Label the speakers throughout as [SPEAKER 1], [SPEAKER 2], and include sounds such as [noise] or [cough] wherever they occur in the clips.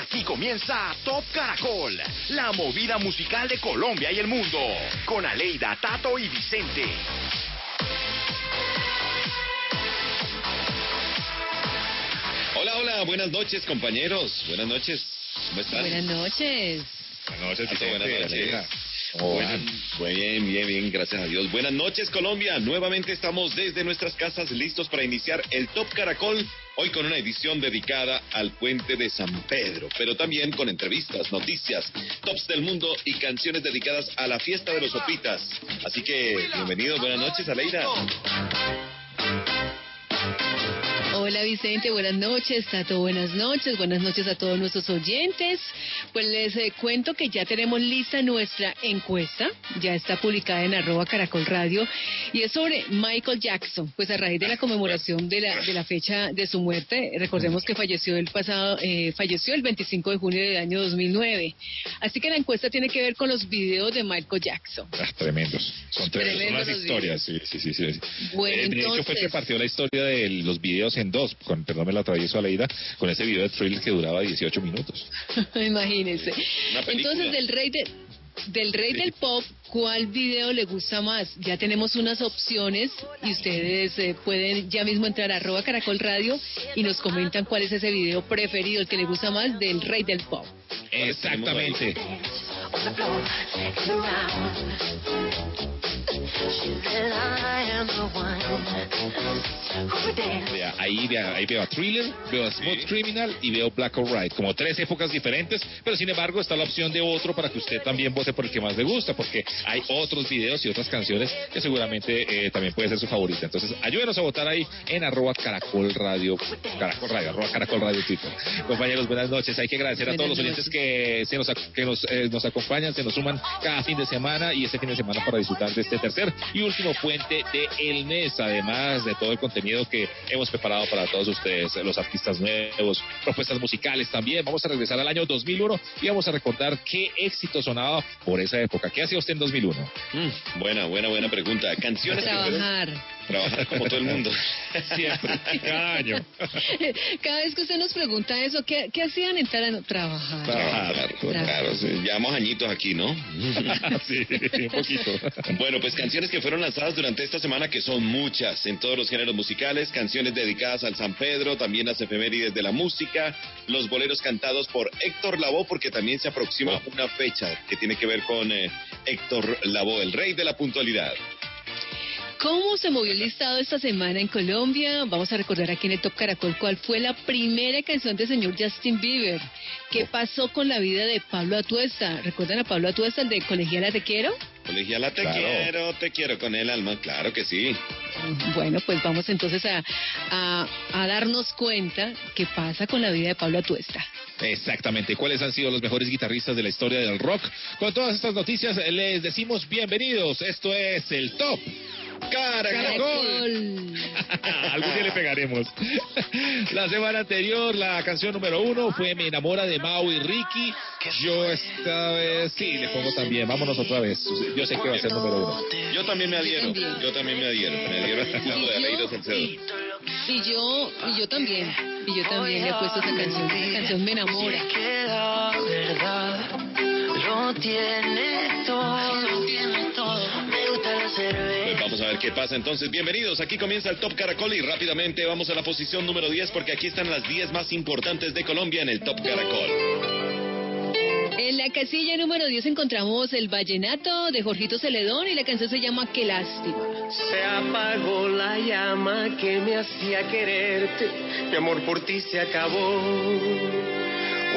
[SPEAKER 1] Aquí comienza Top Caracol, la movida musical de Colombia y el mundo, con Aleida, Tato y Vicente.
[SPEAKER 2] Hola, hola, buenas noches compañeros, buenas noches, ¿cómo están?
[SPEAKER 3] Buenas noches.
[SPEAKER 2] Buenas noches, Vicente, buenas noches. Bueno, bien, bien, bien, gracias a Dios. Buenas noches, Colombia. Nuevamente estamos desde nuestras casas listos para iniciar el Top Caracol, hoy con una edición dedicada al puente de San Pedro, pero también con entrevistas, noticias, tops del mundo y canciones dedicadas a la fiesta de los Sopitas. Así que, bienvenidos, buenas noches, Aleida.
[SPEAKER 3] Hola Vicente, buenas noches, Tato, buenas noches, buenas noches a todos nuestros oyentes. Pues les eh, cuento que ya tenemos lista nuestra encuesta, ya está publicada en arroba caracol radio y es sobre Michael Jackson, pues a raíz de la conmemoración de la, de la fecha de su muerte, recordemos que falleció el pasado, eh, falleció el 25 de junio del año 2009. Así que la encuesta tiene que ver con los videos de Michael Jackson.
[SPEAKER 4] Ah, tremendos, son tremendos, son las historias, sí, sí, sí, sí.
[SPEAKER 3] Bueno,
[SPEAKER 4] Eh, de hecho fue que partió la historia de los videos en dos, con, perdón me la atravieso a la ida, con ese video de Thriller que duraba 18 minutos. [laughs]
[SPEAKER 3] Imagínense. Entonces, del rey de, del rey del pop, ¿cuál video le gusta más? Ya tenemos unas opciones y ustedes eh, pueden ya mismo entrar a arroba caracol radio y nos comentan cuál es ese video preferido, el que le gusta más del rey del pop.
[SPEAKER 4] Exactamente. Ahí, vea, ahí veo a Thriller, veo a Smooth Criminal y veo Black or White, como tres épocas diferentes, pero sin embargo está la opción de otro para que usted también vote por el que más le gusta, porque hay otros videos y otras canciones que seguramente eh, también puede ser su favorita. Entonces, ayúdenos a votar ahí en arroba caracol radio, caracol radio, arroba caracol radio Twitter. Compañeros, buenas noches. Hay que agradecer a todos los oyentes que se nos, que nos, eh, nos acompañan, se nos suman cada fin de semana y este fin de semana para disfrutar de este tercer y último puente de El mes, además de todo el contenido que hemos preparado para todos ustedes, los artistas nuevos, propuestas musicales también. Vamos a regresar al año 2001 y vamos a recordar qué éxito sonaba por esa época. ¿Qué hacía usted en 2001?
[SPEAKER 2] Mm, buena, buena, buena pregunta. Canciones que fueron-
[SPEAKER 3] Trabajar.
[SPEAKER 2] como todo el mundo. [laughs]
[SPEAKER 4] Siempre, cada año. [laughs]
[SPEAKER 3] Cada vez que usted nos pregunta eso, ¿qué, qué hacían entrar a trabajar?
[SPEAKER 2] Trabajar, claro, sí. Llevamos añitos aquí, ¿no? [laughs]
[SPEAKER 4] sí, un poquito.
[SPEAKER 2] Bueno, pues canciones que fueron lanzadas durante esta semana, que son muchas, en todos los géneros musicales, canciones dedicadas al San Pedro, también las efemérides de la música, los boleros cantados por Héctor Lavoe, porque también se aproxima una fecha que tiene que ver con eh, Héctor Lavoe, el rey de la puntualidad.
[SPEAKER 3] ¿Cómo se movió el listado esta semana en Colombia? Vamos a recordar aquí en el Top Caracol cuál fue la primera canción del señor Justin Bieber. ¿Qué pasó con la vida de Pablo Atuesta? ¿Recuerdan a Pablo Atuesta, el de Colegiala Te Quiero?
[SPEAKER 2] Colegiala, te
[SPEAKER 4] Claro.
[SPEAKER 2] quiero, te quiero con el alma, claro que sí.
[SPEAKER 3] Bueno, pues vamos entonces a, a, a darnos cuenta qué pasa con la vida de Pablo Atuesta.
[SPEAKER 4] Exactamente. ¿Cuáles han sido los mejores guitarristas de la historia del rock? Con todas estas noticias les decimos bienvenidos. Esto es el Top Caracol. [laughs] Algún día le pegaremos. [laughs] La semana anterior, la canción número uno fue Me enamora de Mau y Ricky. Yo esta vez sí le pongo también. Vámonos otra vez. Yo sé que va a ser número uno.
[SPEAKER 2] Yo también me adhiero, yo también me adhiero, me adhiero al teclado de Salcedo.
[SPEAKER 3] Y yo, y yo también, y yo también le he puesto esa canción. Esa canción me enamora.
[SPEAKER 5] que la verdad lo tiene
[SPEAKER 2] ver qué pasa entonces. Bienvenidos, aquí comienza el Top Caracol y rápidamente vamos a la posición número 10 porque aquí están las 10 más importantes de Colombia en el Top Caracol.
[SPEAKER 3] En la casilla número 10 encontramos el vallenato de Jorgito Celedón y la canción se llama Qué lástima.
[SPEAKER 5] Se apagó la llama que me hacía quererte. Mi amor por ti se acabó.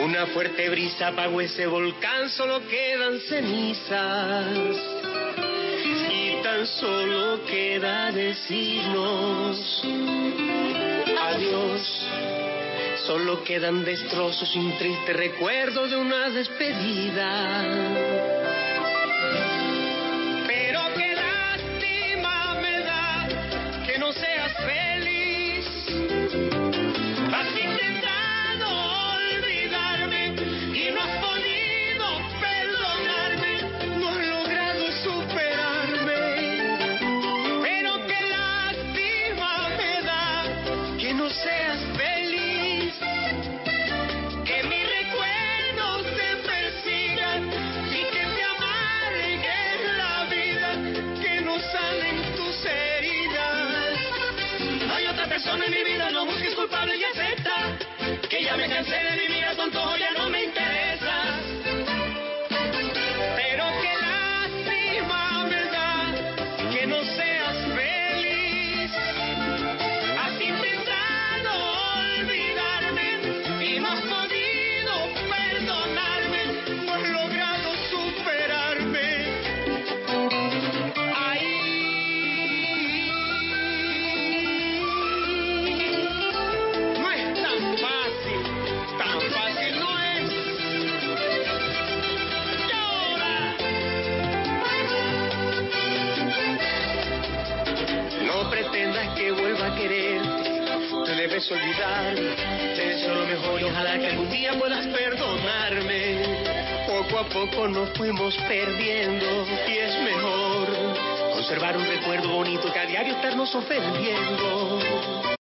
[SPEAKER 5] Una fuerte brisa apagó ese volcán, solo quedan cenizas. Solo queda decirnos adiós. Solo quedan destrozos y un triste recuerdo de una despedida. Ya me cansé de vivir a tonto, ya no olvidar. Te deseo lo mejor y ojalá que algún día puedas perdonarme. Poco a poco nos fuimos perdiendo y es mejor conservar un recuerdo bonito que a diario estarnos ofendiendo.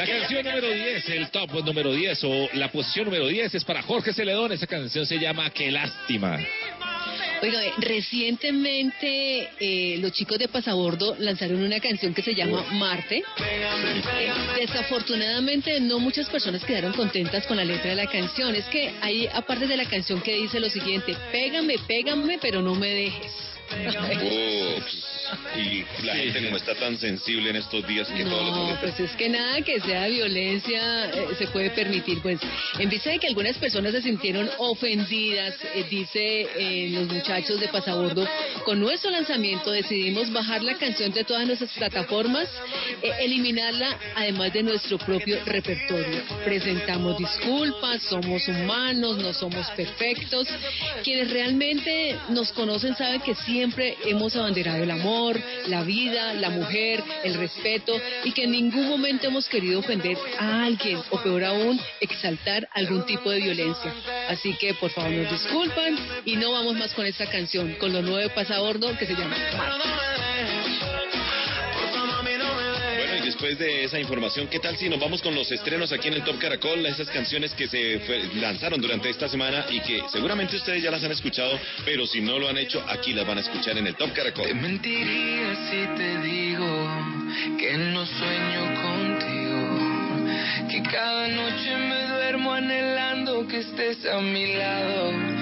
[SPEAKER 5] La
[SPEAKER 4] canción número 10, el top número 10 o la posición número 10 es para Jorge Celedón. Esa canción se llama Qué lástima.
[SPEAKER 3] Oiga, eh, recientemente eh, los chicos de Pasabordo lanzaron una canción que se llama Marte. Eh, desafortunadamente no muchas personas quedaron contentas con la letra de la canción. Es que hay aparte de la canción que dice lo siguiente, pégame, pégame, pero no me dejes. [laughs]
[SPEAKER 2] Y la gente como está tan sensible en estos días que todo les
[SPEAKER 3] No, pues es que nada que sea violencia eh, se puede permitir. Pues en vista de que algunas personas se sintieron ofendidas, eh, dice eh, los muchachos de Pasabordo, con nuestro lanzamiento decidimos bajar la canción de todas nuestras plataformas, eh, eliminarla además de nuestro propio repertorio. Presentamos disculpas, somos humanos, no somos perfectos. Quienes realmente nos conocen saben que siempre hemos abanderado el amor, la vida, la mujer, el respeto y que en ningún momento hemos querido ofender a alguien o peor aún exaltar algún tipo de violencia. Así que por favor nos disculpan y no vamos más con esta canción, con lo nuevo de que se llama
[SPEAKER 2] después de esa información, ¿qué tal si nos vamos con los estrenos aquí en el Top Caracol? Esas canciones que se lanzaron durante esta semana y que seguramente ustedes ya las han escuchado, pero si no lo han hecho, aquí las van a escuchar en el Top
[SPEAKER 6] Te
[SPEAKER 2] Caracol.
[SPEAKER 6] mentiría si te digo que no sueño contigo, que cada noche me duermo anhelando que estés a mi lado.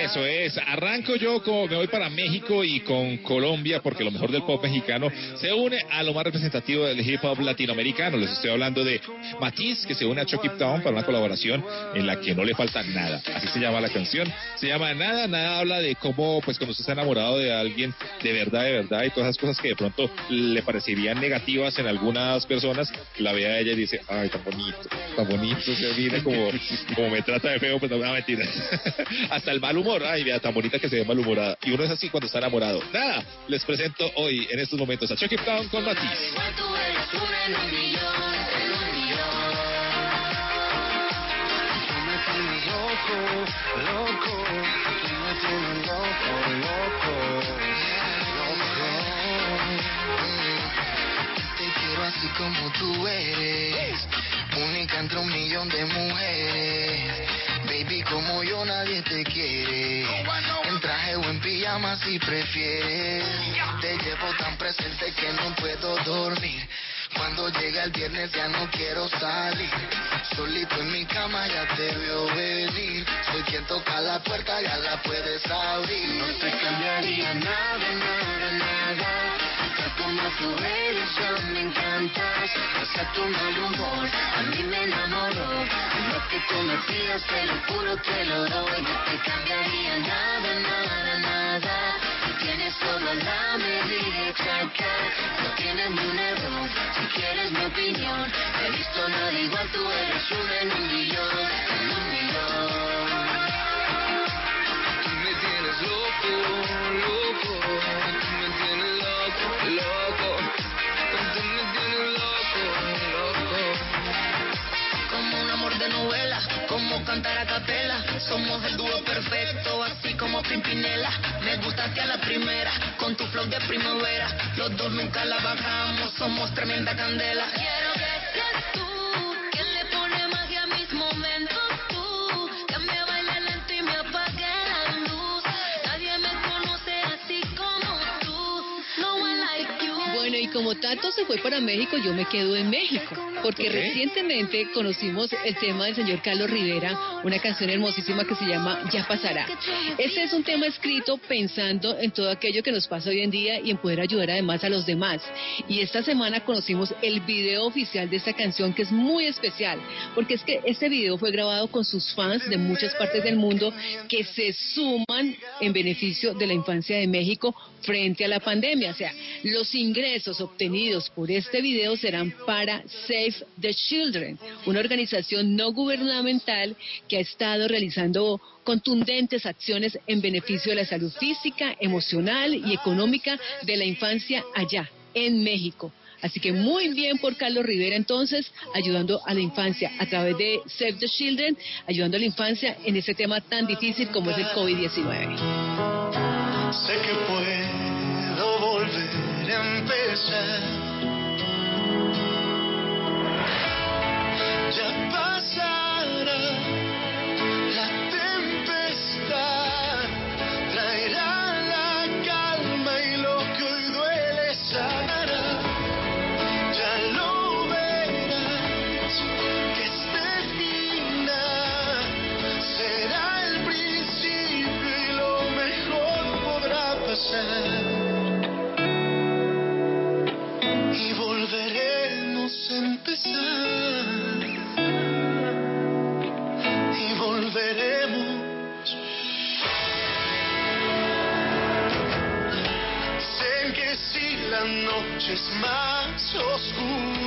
[SPEAKER 4] Eso es, arranco yo como me voy para México y con Colombia porque lo mejor del pop mexicano se une a lo más representativo del hip hop latinoamericano. Les estoy hablando de Matiz que se une a Chucky Town para una colaboración en la que no le falta nada. Así se llama la canción. Se llama Nada, nada habla de cómo pues cuando usted está enamorado de alguien de verdad, de verdad y todas esas cosas que de pronto le parecerían negativas en algunas personas, la ve a ella y dice, ay, tan bonito, tan bonito, se mira como, como me trata de feo, pues no me da mentira. [laughs] Hasta el mal humor, ay, vea, tan bonita que se ve malhumorada. Y uno es así cuando está enamorado. Nada, les presento hoy, en estos momentos, a Chucky Town con Matiz.
[SPEAKER 6] Así como tú eres, única entre un millón de mujeres. Baby, como yo nadie te quiere. En traje o en pijama si prefieres. Te llevo tan presente que no puedo dormir. Cuando llega el viernes ya no quiero salir. Solito en mi cama ya te veo venir. Soy quien toca la puerta, ya la puedes abrir.
[SPEAKER 7] No te cambiaría nada, nada, nada. Como tú eres, yo me encantas. Hasta tu mal humor, a mí me enamoró. Lo que tú me te lo juro, te lo doy. No te cambiaría nada, nada, nada. Tú tienes solo la medida exacta. No tienes ni un error. Si quieres mi opinión, he visto nada igual. Tú eres una en un millón, en un millón.
[SPEAKER 6] Tú me tienes loco, loco. Cantar a capela. Somos el dúo perfecto, así como Pimpinela. Me gustaste a la primera, con tu flow de primavera. Los dos nunca la bajamos, somos tremenda candela. Quiero que seas tú, como
[SPEAKER 3] Tato se fue para México, yo me quedo en México, porque recientemente conocimos el tema del señor Carlos Rivera, una canción hermosísima que se llama Ya pasará. Este es un tema escrito pensando en todo aquello que nos pasa hoy en día y en poder ayudar además a los demás. Y esta semana conocimos el video oficial de esta canción que es muy especial, porque es que este video fue grabado con sus fans de muchas partes del mundo que se suman en beneficio de la infancia de México frente a la pandemia. O sea, los ingresos obtenidos por este video serán para Save the Children, una organización no gubernamental que ha estado realizando contundentes acciones en beneficio de la salud física, emocional y económica de la infancia allá, en México. Así que muy bien por Carlos Rivera entonces, ayudando a la infancia a través de Save the Children, ayudando a la infancia en ese tema tan difícil como es el COVID-19.
[SPEAKER 6] Sé que puedo volver a empezar. Y volveremos a empezar. Y volveremos. Sé que si la noche es más oscura,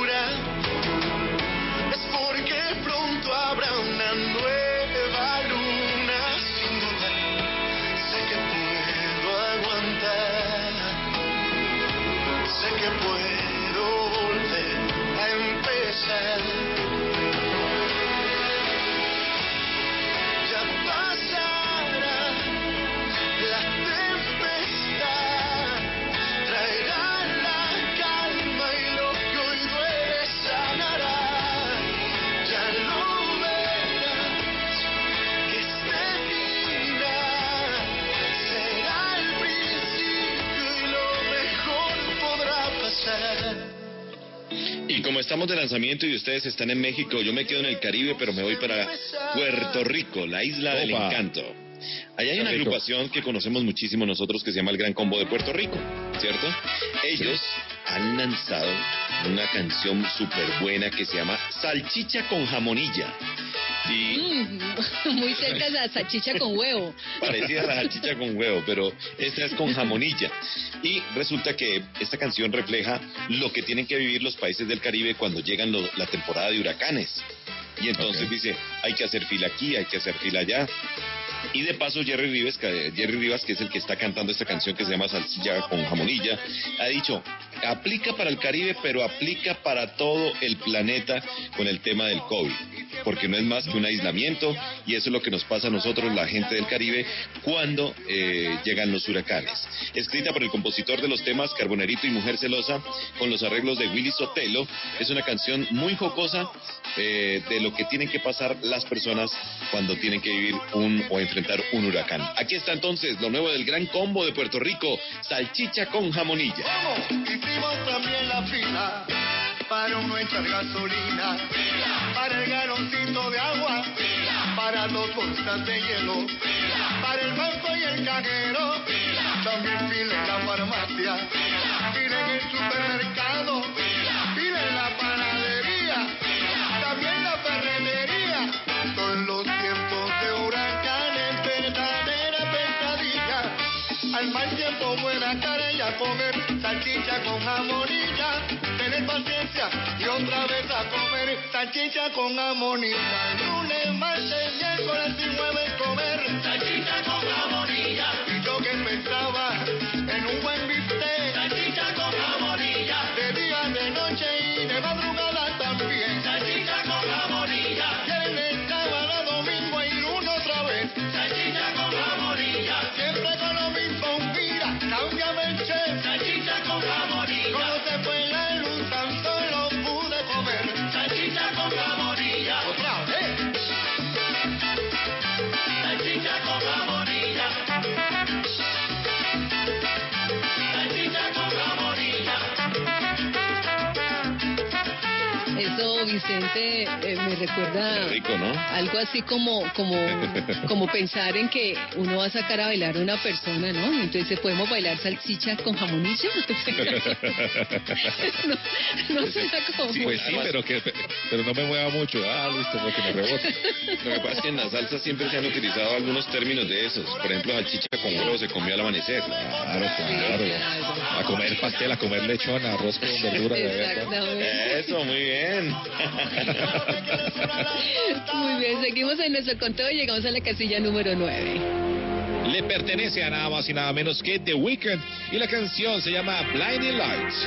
[SPEAKER 2] estamos de lanzamiento y ustedes están en México, yo me quedo en el Caribe, pero me voy para Puerto Rico, la isla del
[SPEAKER 4] Opa.
[SPEAKER 2] encanto. Allá hay una agrupación que conocemos muchísimo nosotros que se llama el Gran Combo de Puerto Rico, ¿cierto? Ellos han lanzado una canción súper buena que se llama Salchicha con jamonilla.
[SPEAKER 3] Mm, muy cerca de la salchicha con huevo.
[SPEAKER 2] parecida a la salchicha con huevo, pero esta es con jamonilla. Y resulta que esta canción refleja lo que tienen que vivir los países del Caribe cuando llegan lo- la temporada de huracanes. Y entonces dice, hay que hacer fila aquí, hay que hacer fila allá. Y de paso Jerry Rivas, Jerry Rivas, que es el que está cantando esta canción que se llama Salsilla con jamonilla, ha dicho, aplica para el Caribe, pero aplica para todo el planeta con el tema del COVID, porque no es más que un aislamiento y eso es lo que nos pasa a nosotros, la gente del Caribe, cuando eh, llegan los huracanes. Escrita por el compositor de los temas Carbonerito y Mujer Celosa, con los arreglos de Willy Sotelo, es una canción muy jocosa eh, de lo que tienen que pasar las personas cuando tienen que vivir un o enfrentar un huracán. Aquí está entonces lo nuevo del gran combo de Puerto Rico, salchicha con jamonilla.
[SPEAKER 6] Vamos, también la fila para uno echar gasolina, para el galoncito de agua, para los bolsas de hielo, para el banco y el cajero, también fila en la farmacia, fila en el supermercado, fila en la panadería, también la ferretería. Son los tiempos de huracanes, verdadera pesadilla. Al mal tiempo buena cara a comer salchicha con jamonilla. Tener paciencia y otra vez a comer salchicha con jamonilla. Lunes, martes, miércoles y jueves comer salchicha con jamonilla.
[SPEAKER 3] Vicente, eh, me recuerda
[SPEAKER 2] Rico, ¿no?
[SPEAKER 3] algo así como, como, [laughs] como pensar en que uno va a sacar a bailar a una persona, ¿no? Entonces, ¿podemos bailar salchicha con jamonillo? [laughs] no, no suena como...
[SPEAKER 4] Pues sí, pero, que, pero no me mueva mucho. Ah, listo, porque me rebota.
[SPEAKER 2] Lo que pasa es que en la salsa siempre se han utilizado algunos términos de esos. Por ejemplo, salchicha con huevo se comió al amanecer.
[SPEAKER 4] Claro, claro. A comer pastel, a comer lechón, arroz con verdura. de.
[SPEAKER 2] Eso, muy bien.
[SPEAKER 3] Muy bien, seguimos en nuestro conteo y llegamos a la casilla número 9.
[SPEAKER 4] Le pertenece a nada más y nada menos que The Weeknd y la canción se llama Blinding Lights.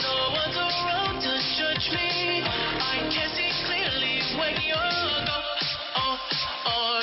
[SPEAKER 8] Oh, oh, oh, oh,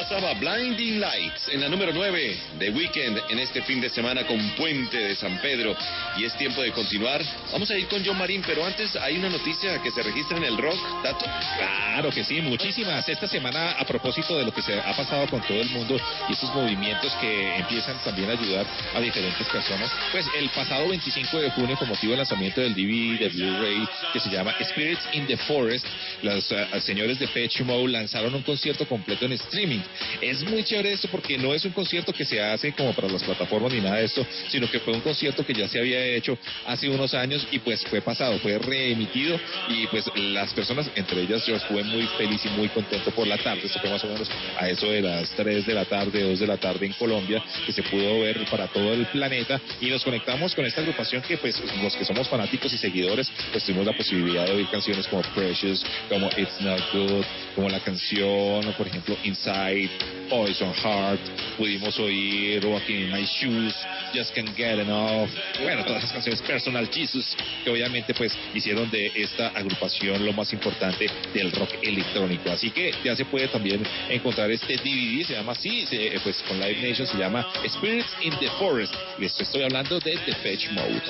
[SPEAKER 2] pasaba Blinding Lights en la número 9 de Weekend en este fin de semana con Puente de San Pedro. Y es tiempo de continuar. Vamos a ir con John Marín, pero antes hay una noticia que se registra en el rock, Tato.
[SPEAKER 4] Claro que sí, muchísimas. Esta semana, a propósito de lo que se ha pasado con todo el mundo y estos movimientos que empiezan también a ayudar a diferentes personas, pues el pasado 25 de junio, con motivo del lanzamiento del DVD de Blu-ray que se llama Spirits in the Forest, los eh, señores de Pet Mode lanzaron un concierto completo en streaming. Es muy chévere esto porque no es un concierto que se hace como para las plataformas ni nada de esto, sino que fue un concierto que ya se había hecho hace unos años y pues fue pasado, fue reemitido y pues las personas, entre ellas yo estuve muy feliz y muy contento por la tarde, esto fue más o menos a eso de las 3 de la tarde, 2 de la tarde en Colombia, que se pudo ver para todo el planeta y nos conectamos con esta agrupación que pues los que somos fanáticos y seguidores pues tuvimos la posibilidad de oír canciones como Precious, como It's Not Good, como la canción, por ejemplo, Inside, Poison Heart, pudimos oír Walking in My Shoes, Just Can't Get Enough, bueno, todas esas canciones, Personal Jesus, que obviamente pues hicieron de esta agrupación lo más importante del rock electrónico. Así que ya se puede también encontrar este DVD, se llama así, se- pues con Live Nation se llama Spirits in the Forest. Esto estoy hablando de Depeche Mode.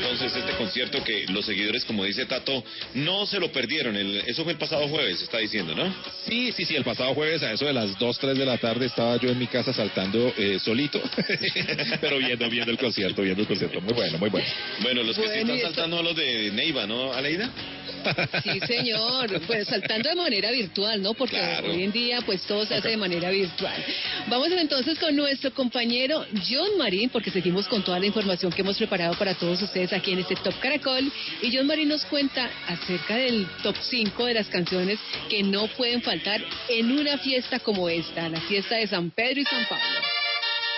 [SPEAKER 2] Entonces, este concierto que los seguidores, como dice Tato, no se lo perdieron. El- eso fue el pasado jueves, está diciendo, ¿no?
[SPEAKER 4] Sí, sí, sí, el pasado jueves a eso de las 2, 3 de la tarde estaba yo en mi casa saltando eh, solito, [laughs] pero viendo, viendo el concierto, viendo el concierto. Muy bueno, muy bueno.
[SPEAKER 2] Bueno, los que sí están saltando son los de Neiva, ¿no, Aleida? [laughs]
[SPEAKER 3] Sí, señor. Pues saltando de manera virtual, ¿no? Porque
[SPEAKER 2] Claro.
[SPEAKER 3] hoy en día, pues todo se hace de manera virtual. Vamos entonces con nuestro compañero John Marín, porque seguimos con toda la información que hemos preparado para todos ustedes aquí en este Top Caracol. Y John Marín nos cuenta acerca del top 5 de las canciones que no pueden faltar en una fiesta como esta, la fiesta de San Pedro y San Pablo.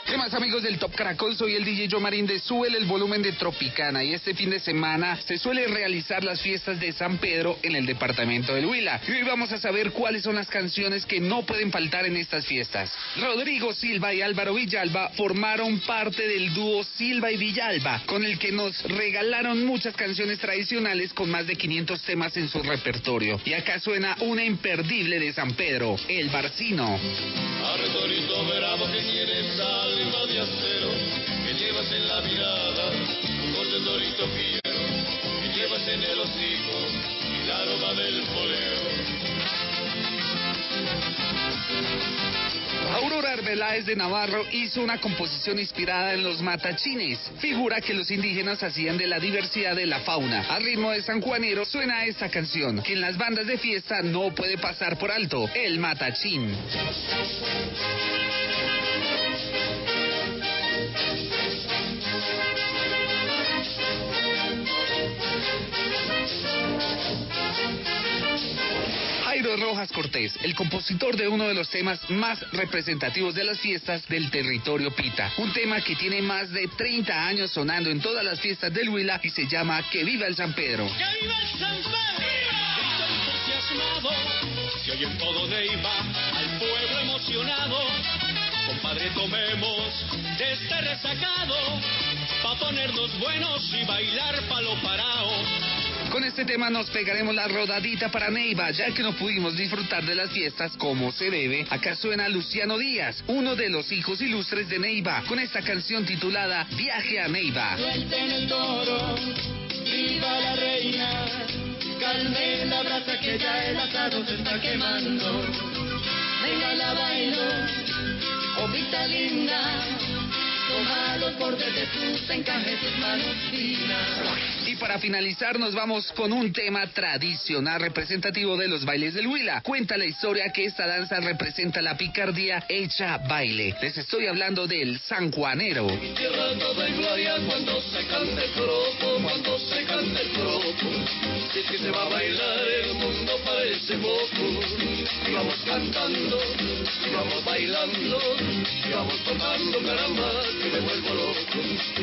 [SPEAKER 9] ¿Qué más amigos del Top Caracol? Soy el DJ Marín de Súbele el volumen de Tropicana y este fin de semana se suele realizar las fiestas de San Pedro en el departamento del Huila. Y hoy vamos a saber cuáles son las canciones que no pueden faltar en estas fiestas. Rodrigo Silva y Álvaro Villalba formaron parte del dúo Silva y Villalba, con el que nos regalaron muchas canciones tradicionales con más de 500 temas en su repertorio. Y acá suena una imperdible de San Pedro, El Barcino.
[SPEAKER 10] Arretorito bravo que de acero, que llevas en la mirada que llevas en el hocico el aroma del.
[SPEAKER 9] Aurora Arbeláez de Navarro hizo una composición inspirada en los matachines, figura que los indígenas hacían de la diversidad de la fauna. Al ritmo de San Juanero suena esta canción, que en las bandas de fiesta no puede pasar por alto, el matachín. Rojas Cortés, el compositor de uno de los temas más representativos de las fiestas del territorio Pita. Un tema que tiene más de 30 años sonando en todas las fiestas del Huila y se llama Que viva el San Pedro.
[SPEAKER 10] ¡Que viva el San Pedro! Entusiasmado, se oye en todo Neiva, al pueblo emocionado. Compadre, tomemos de este resacado, pa' ponernos buenos y bailar palo parao.
[SPEAKER 9] Con este tema nos pegaremos la rodadita para Neiva, ya que no pudimos disfrutar de las fiestas como se debe. Acá suena Luciano Díaz, uno de los hijos ilustres de Neiva, con esta canción titulada Viaje a Neiva.
[SPEAKER 10] El toro, viva la reina, brasa que ya el se está quemando. Venga la bailo, linda, los bordes de tus encajes, tus manos finas.
[SPEAKER 9] Y para finalizar nos vamos con un tema tradicional representativo de los bailes del Huila. Cuenta la historia que esta danza representa la picardía hecha baile. Les estoy hablando del sanjuanero.
[SPEAKER 10] Cuando se cante el cropo, cuando se cante el cropo. Si es que se va a bailar, el mundo parece poco. Y vamos cantando, y vamos bailando, y vamos tocando caramba,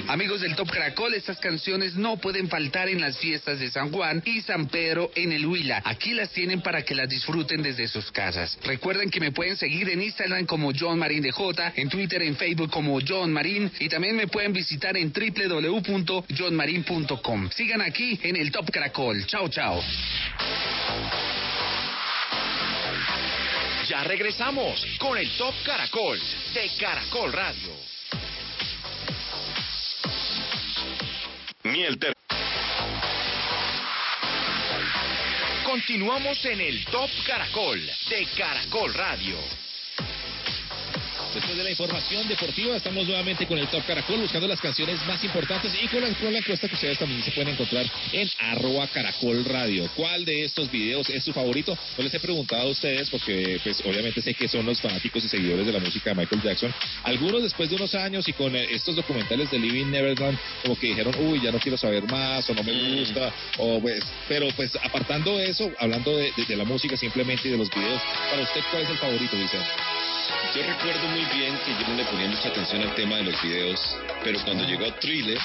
[SPEAKER 9] Amigos del Top Caracol, estas canciones no pueden faltar en las fiestas de San Juan y San Pedro en el Huila. Aquí las tienen para que las disfruten desde sus casas. Recuerden que me pueden seguir en Instagram como John Marín de J, en Twitter, en Facebook como John Marín y también me pueden visitar en www.johnmarin.com. Sigan aquí en el Top Caracol. Chao, chao.
[SPEAKER 1] Ya regresamos con el Top Caracol de Caracol Radio. Continuamos en el Top Caracol de Caracol Radio.
[SPEAKER 4] Después de la información deportiva, estamos nuevamente con el Top Caracol buscando las canciones más importantes y con la, con la encuesta que ustedes también se pueden encontrar en arroba caracol radio. ¿Cuál de estos videos es su favorito? No les he preguntado a ustedes porque pues obviamente sé que son los fanáticos y seguidores de la música de Michael Jackson. Algunos después de unos años y con eh, estos documentales de Living Neverland como que dijeron, uy, ya no quiero saber más o no me gusta, o pues, pero pues apartando eso, hablando de, de- de la música simplemente y de los videos, para usted, ¿cuál es el favorito, Vicente?
[SPEAKER 2] Yo recuerdo muy bien que yo no le ponía mucha atención al tema de los videos, pero cuando llegó Thriller,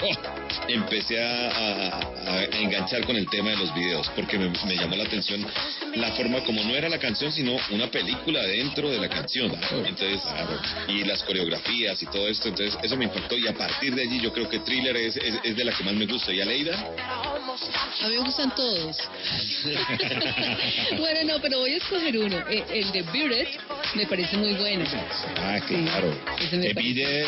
[SPEAKER 2] [laughs] empecé a, a- a enganchar con el tema de los videos, porque me, me llamó la atención la forma como no era la canción, sino una película dentro de la canción. Entonces, y las coreografías y todo esto, entonces eso me impactó y a partir de allí yo creo que Thriller es, es, es de la que más me gusta. ¿Y Aleida?
[SPEAKER 3] A mí me gustan todos. [laughs] bueno, no, pero voy a escoger uno. Eh, El de Bearded me parece muy bueno.
[SPEAKER 4] Ah, claro.
[SPEAKER 3] ese me
[SPEAKER 4] En
[SPEAKER 3] parece.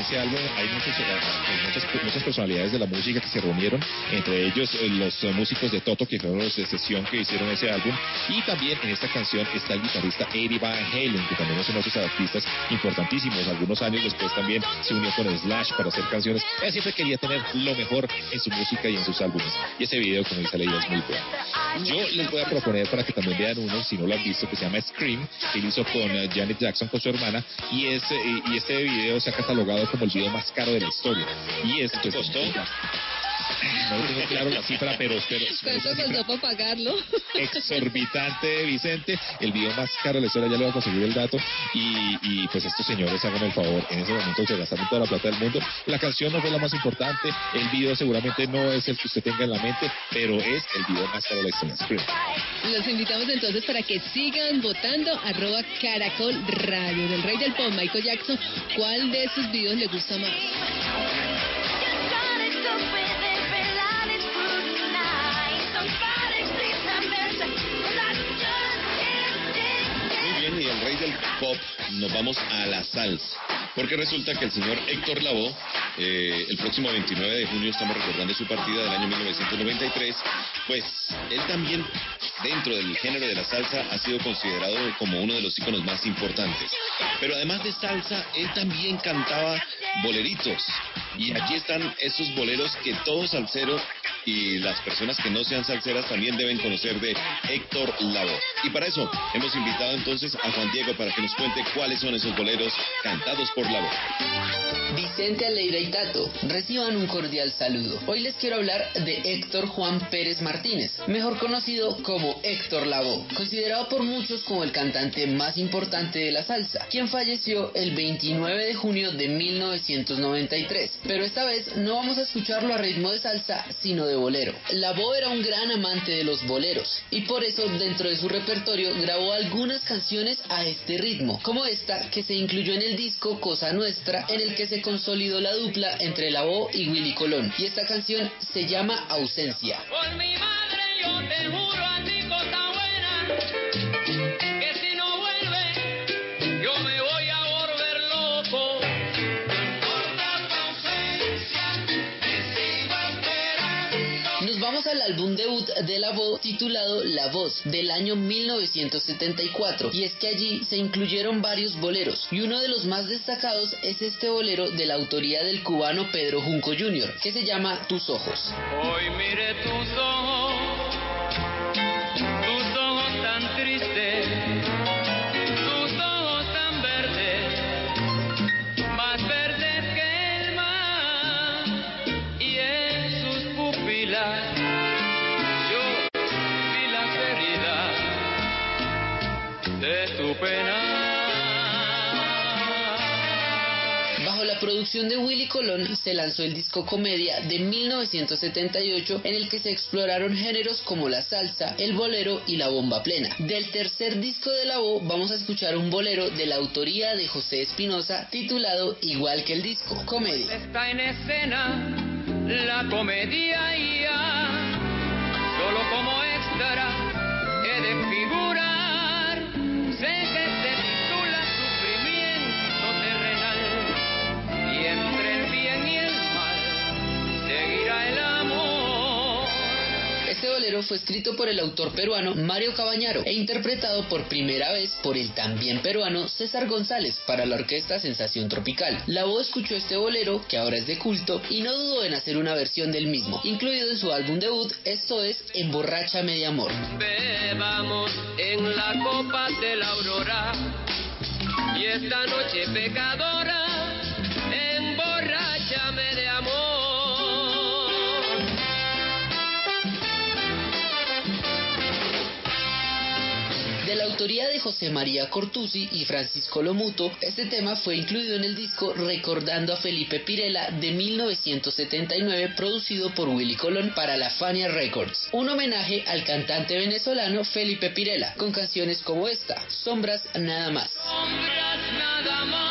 [SPEAKER 4] Ese álbum hay muchos, eh, muchas personalidades de la música que se reunieron, entre ellos eh, los eh, músicos de Toto, que fueron los de sesión que hicieron ese álbum, y también en esta canción está el guitarrista Eddie Van Halen, que también es uno de esos artistas importantísimos. Algunos años después también se unió con Slash para hacer canciones. Él siempre quería tener lo mejor en su música y en sus álbumes. Y ese video, como dice Leida, es muy bueno. Yo les voy a proponer para que también vean uno, si no lo han visto, que se llama Scream, que él hizo con eh, Janet Jackson, con su hermana, y, es, eh, y este video se ha catalogado como el video más caro de la historia. Y es, pues,
[SPEAKER 2] costó?
[SPEAKER 4] no tengo claro la cifra, pero [laughs] espero.
[SPEAKER 3] ¿Cuánto costó para pagarlo?
[SPEAKER 4] exorbitante, Vicente. El video más caro de la historia, ya le voy a conseguir el dato. Y, y pues estos señores, háganme el favor, en ese momento se gastaron toda la plata del mundo. La canción no fue la más importante, el video seguramente no es el que usted tenga en la mente, pero es el video más caro de la historia.
[SPEAKER 3] Los invitamos entonces para que sigan votando arroba caracol radio del rey del pop Michael Jackson. ¿Cuál de esos videos le gusta más?
[SPEAKER 2] Muy bien, y el rey del pop, nos vamos a la salsa. Porque resulta que el señor Héctor Lavoe, eh, el próximo 29 de junio estamos recordando su partida del año 1993, pues él también, dentro del género de la salsa, ha sido considerado como uno de los íconos más importantes. Pero además de salsa, él también cantaba boleritos. Y aquí están esos boleros que todo salsero y las personas que no sean salseras también deben conocer de Héctor Lavoe. Y para eso hemos invitado entonces a Juan Diego para que nos cuente cuáles son esos boleros cantados por Lavoe.
[SPEAKER 11] Vicente Aleira y Tato, reciban un cordial saludo. Hoy les quiero hablar de Héctor Juan Pérez Martínez, mejor conocido como Héctor Lavoe, considerado por muchos como el cantante más importante de la salsa, quien falleció el 29 de junio de 1993. Pero esta vez no vamos a escucharlo a ritmo de salsa, sino de bolero. Lavoe era un gran amante de los boleros y por eso dentro de su repertorio grabó algunas canciones a este ritmo, como esta que se incluyó en el disco Cosa Nuestra, en el que se consolidó la dupla entre Lavoe y Willy Colón. Y esta canción se llama Ausencia.
[SPEAKER 12] Por mi madre yo te juro a ti cosa buena Que si no yo me voy
[SPEAKER 11] al álbum debut de La Voz titulado La Voz del año 1974 y es que allí se incluyeron varios boleros y uno de los más destacados es este bolero de la autoría del cubano Pedro Junco Jr. que se llama Tus Ojos.
[SPEAKER 12] Hoy mire tus ojos, pena.
[SPEAKER 11] Bajo la producción de Willy Colón se lanzó el disco Comedia de 1978 en el que se exploraron géneros como la salsa, el bolero y la bomba plena. Del tercer disco de la voz vamos a escuchar un bolero de la autoría de José Espinosa titulado igual que el disco, Comedia.
[SPEAKER 12] Está en escena la comedia y ya, solo como extra he de figurar. Sé que se titula Sufrimiento terrenal y entre el bien y el mal seguirá el amor.
[SPEAKER 11] Fue escrito por el autor peruano Mario Cabañaro e interpretado por primera vez por el también peruano César González para la orquesta Sensación Tropical. La voz escuchó este bolero, que ahora es de culto, y no dudó en hacer una versión del mismo, incluido en su álbum debut, esto es Amor.
[SPEAKER 12] Bebamos en la copa de la aurora y esta noche pecadora, De
[SPEAKER 11] la autoría de José María Cortusi y Francisco Lomuto, este tema fue incluido en el disco Recordando a Felipe Pirela de 1979, producido por Willy Colón para la Fania Records. Un homenaje al cantante venezolano Felipe Pirela, con canciones como esta, Sombras Nada Más.
[SPEAKER 12] Sombras nada más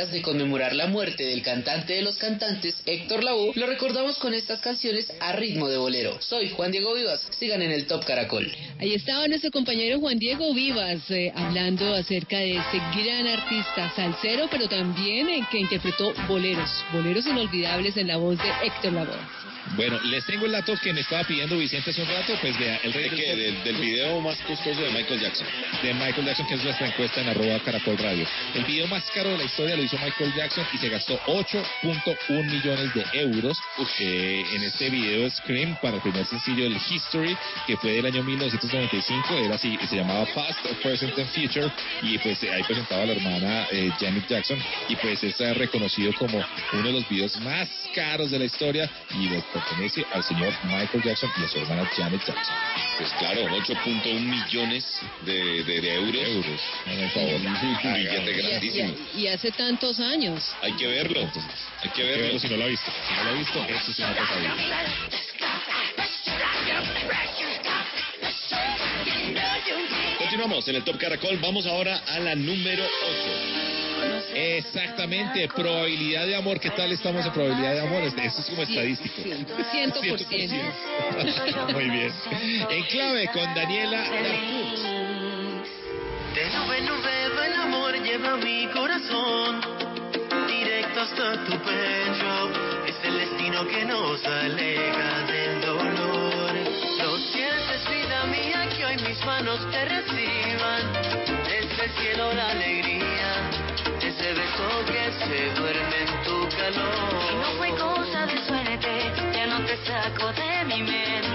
[SPEAKER 11] días de conmemorar la muerte del cantante de los cantantes, Héctor Lavoe, lo recordamos con estas canciones a ritmo de bolero. Soy Juan Diego Vivas, sigan en el Top Caracol.
[SPEAKER 3] Ahí estaba nuestro compañero Juan Diego Vivas eh, hablando acerca de este gran artista salsero, pero también eh, que interpretó boleros, boleros inolvidables en la voz de Héctor Lavoe.
[SPEAKER 4] Bueno, les tengo el dato que me estaba pidiendo Vicente hace un rato, pues vea, el rey
[SPEAKER 2] ¿De qué? Del, del video más costoso de Michael Jackson.
[SPEAKER 4] de Michael Jackson, que es nuestra encuesta en arroba caracol radio. El video más caro de la historia lo hizo Michael Jackson y se gastó 8.1 millones de euros eh, en este video Scream para el primer sencillo del History, que fue del año 1995, era así, se llamaba Past, Present and Future, y pues eh, ahí presentaba a la hermana eh, Janet Jackson, y pues es eh, reconocido como uno de los videos más caros de la historia y le pertenece al señor Michael Jackson y a su hermana Janet Jackson.
[SPEAKER 2] Pues claro, 8.1 millones de, de, de euros.
[SPEAKER 4] Euros. El favor.
[SPEAKER 2] Un billete
[SPEAKER 3] Y,
[SPEAKER 2] grandísimo.
[SPEAKER 3] y- y hace tantos años.
[SPEAKER 2] Hay que verlo. Hay que
[SPEAKER 4] Hay que verlo si no lo ha visto. Si no lo ha visto, esto es una pesadilla.
[SPEAKER 2] Continuamos en el Top Caracol. Vamos ahora a la número 8.
[SPEAKER 4] Exactamente, probabilidad de amor. ¿Qué tal estamos en probabilidad de amor? Este- Esto es como estadístico.
[SPEAKER 3] Ciento por ciento.
[SPEAKER 4] 100%. Muy bien. En clave con Daniela Darcourt.
[SPEAKER 7] Lleva mi corazón directo hasta tu pecho. Es el destino que nos aleja del dolor. Lo sientes, vida mía, que hoy mis manos te reciban. Desde el cielo la alegría, ese beso que se duerme en tu calor.
[SPEAKER 13] Y no fue cosa de suerte, ya no te saco de mi mente.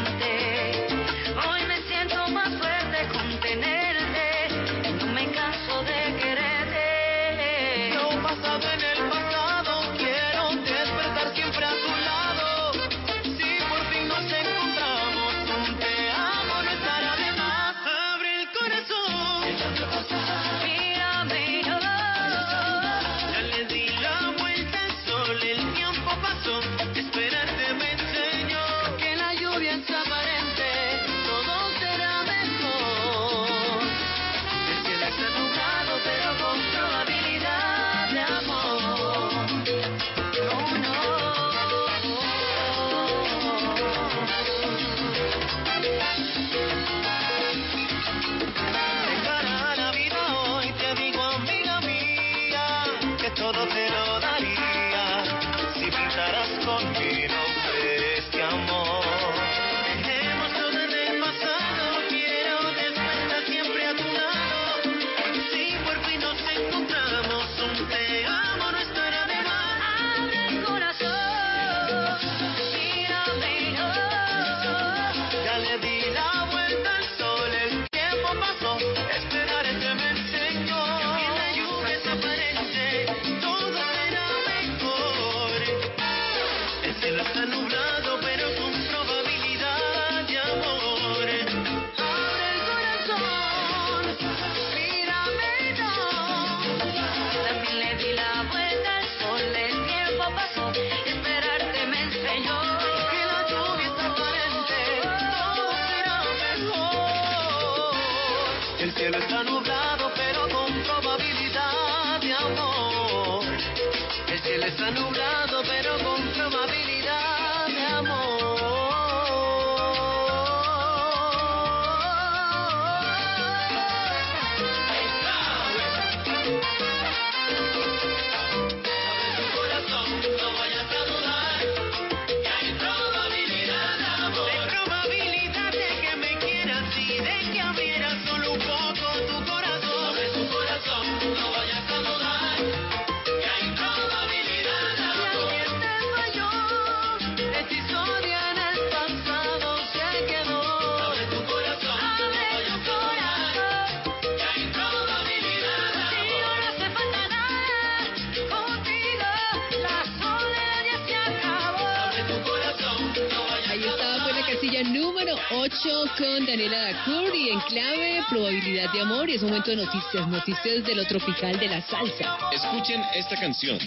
[SPEAKER 3] 8 con Daniela Dacour y en clave probabilidad de amor y es momento de noticias, noticias de lo tropical de la salsa.
[SPEAKER 2] Escuchen esta canción.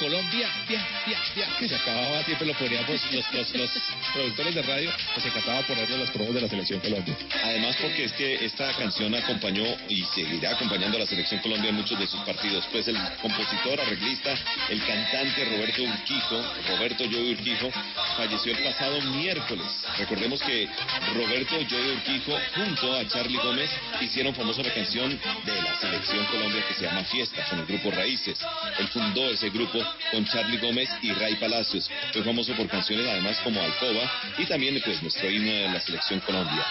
[SPEAKER 4] Colombia, ya, ya, ya, que se acababa, siempre lo poníamos los, los, los productores de radio, pues encantaba ponerle los promos de la selección Colombia.
[SPEAKER 2] Además porque es que esta canción acompañó y seguirá acompañando a la selección Colombia en muchos de sus partidos. Pues el compositor, arreglista, el cantante Roberto Urquijo, Roberto Joey Urquijo, falleció el pasado miércoles. Recordemos que Roberto Joey Urquijo junto a Charlie Gómez hicieron famosa la canción de selección Colombia que se llama Fiesta con el grupo Raíces. Él fundó ese grupo con Charlie Gómez y Ray Palacios. Fue famoso por canciones además como Alcoba y también pues nuestro himno de la selección Colombia.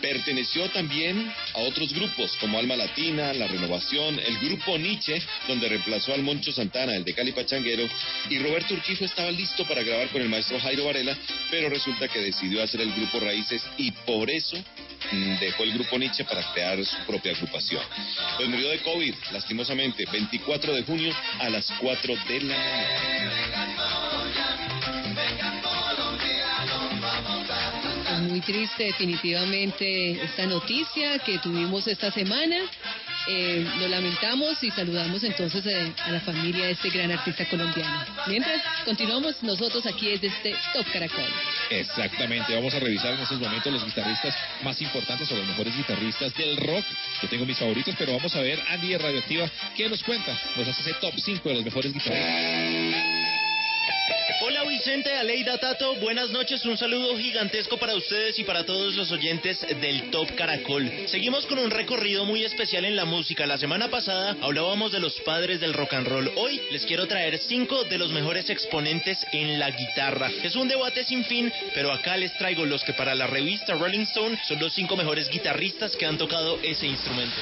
[SPEAKER 2] Perteneció también a otros grupos como Alma Latina, La Renovación, el grupo Nietzsche, donde reemplazó al Moncho Santana, el de Cali Pachanguero, y Roberto Urquijo estaba listo para grabar con el maestro Jairo Varela, pero resulta que decidió hacer el grupo Raíces y por eso dejó el grupo Nietzsche para crear su propia agrupación. Pues murió de COVID, lastimosamente, 24 de junio a las 4 de la
[SPEAKER 3] Es muy triste definitivamente esta noticia que tuvimos esta semana. Eh, lo lamentamos y saludamos entonces eh, a la familia de este gran artista colombiano. Mientras continuamos nosotros aquí desde este Top Caracol.
[SPEAKER 4] Exactamente, vamos a revisar en estos momentos los guitarristas más importantes o los mejores guitarristas del rock. Yo tengo mis favoritos, pero vamos a ver Andy de Radioactiva, ¿qué nos cuenta? Nos hace ese top 5 de los mejores guitarristas.
[SPEAKER 14] Hola Vicente, Aleida Tato, buenas noches, un saludo gigantesco para ustedes y para todos los oyentes del Top Caracol. Seguimos con un recorrido muy especial en la música. La semana pasada hablábamos de los padres del rock and roll. Hoy les quiero traer cinco de los mejores exponentes en la guitarra. Es un debate sin fin, pero acá les traigo los que para la revista Rolling Stone son los cinco mejores guitarristas que han tocado ese instrumento.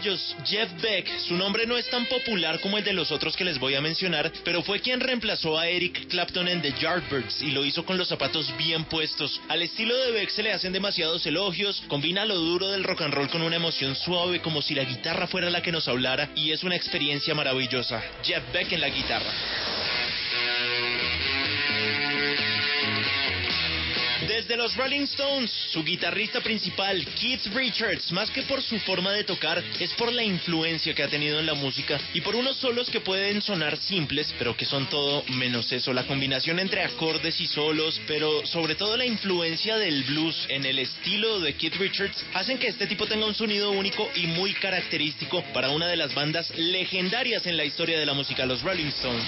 [SPEAKER 14] Jeff Beck, su nombre no es tan popular como el de los otros que les voy a mencionar, pero fue quien reemplazó a Eric Clapton en The Yardbirds y lo hizo con los zapatos bien puestos. Al estilo de Beck se le hacen demasiados elogios, combina lo duro del rock and roll con una emoción suave como si la guitarra fuera la que nos hablara y es una experiencia maravillosa. Jeff Beck en la guitarra. Desde los Rolling Stones, su guitarrista principal, Keith Richards, más que por su forma de tocar, es por la influencia que ha tenido en la música y por unos solos que pueden sonar simples, pero que son todo menos eso. La combinación entre acordes y solos, pero sobre todo la influencia del blues en el estilo de Keith Richards, hacen que este tipo tenga un sonido único y muy característico para una de las bandas legendarias en la historia de la música, los Rolling Stones.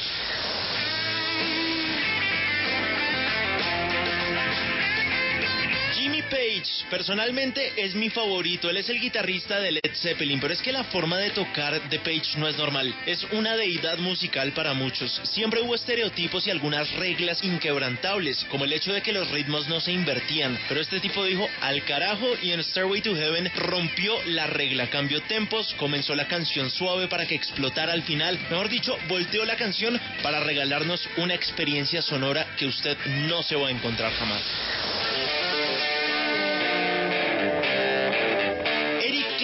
[SPEAKER 14] Page, personalmente es mi favorito. Él es el guitarrista de Led Zeppelin, pero es que la forma de tocar de Page no es normal. Es una deidad musical para muchos. Siempre hubo estereotipos y algunas reglas inquebrantables, como el hecho de que los ritmos no se invertían. Pero este tipo dijo al carajo y en Stairway to Heaven rompió la regla, cambió tempos, comenzó la canción suave para que explotara al final. Mejor dicho, volteó la canción para regalarnos una experiencia sonora que usted no se va a encontrar jamás.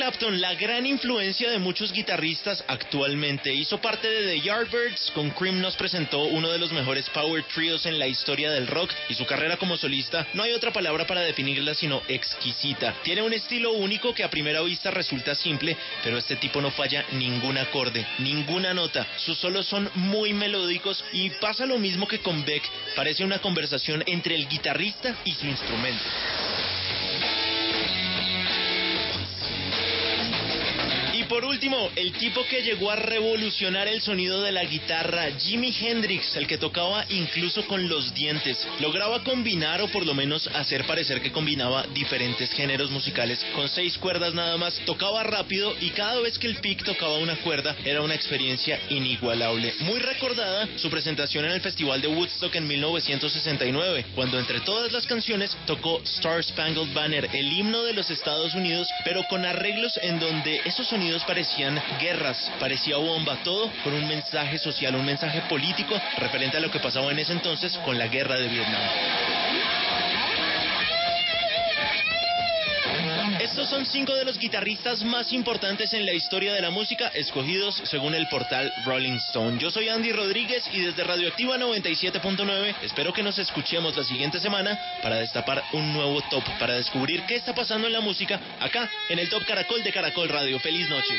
[SPEAKER 14] La gran influencia de muchos guitarristas actualmente, hizo parte de The Yardbirds. Con Cream nos presentó uno de los mejores power trios en la historia del rock y su carrera como solista no hay otra palabra para definirla sino exquisita. Tiene un estilo único que a primera vista resulta simple, pero este tipo no falla ningún acorde, ninguna nota. Sus solos son muy melódicos y pasa lo mismo que con Beck. Parece una conversación entre el guitarrista y su instrumento. Por último, el tipo que llegó a revolucionar el sonido de la guitarra, Jimi Hendrix, el que tocaba incluso con los dientes. Lograba combinar o por lo menos hacer parecer que combinaba diferentes géneros musicales con seis cuerdas nada más. Tocaba rápido y cada vez que el pick tocaba una cuerda era una experiencia inigualable. Muy recordada su presentación en el Festival de Woodstock en 1969, cuando entre todas las canciones tocó Star Spangled Banner, el himno de los Estados Unidos, pero con arreglos en donde esos sonidos parecían guerras, parecía bomba, todo con un mensaje social, un mensaje político referente a lo que pasaba en ese entonces con la guerra de Vietnam. Es Estos son cinco de los guitarristas más importantes en la historia de la música, escogidos según el portal Rolling Stone. Yo soy Andy Rodríguez y desde Radioactiva 97.9 espero que nos escuchemos la siguiente semana para destapar un nuevo top, para descubrir qué está pasando en la música acá en el Top Caracol de Caracol Radio. Feliz noche.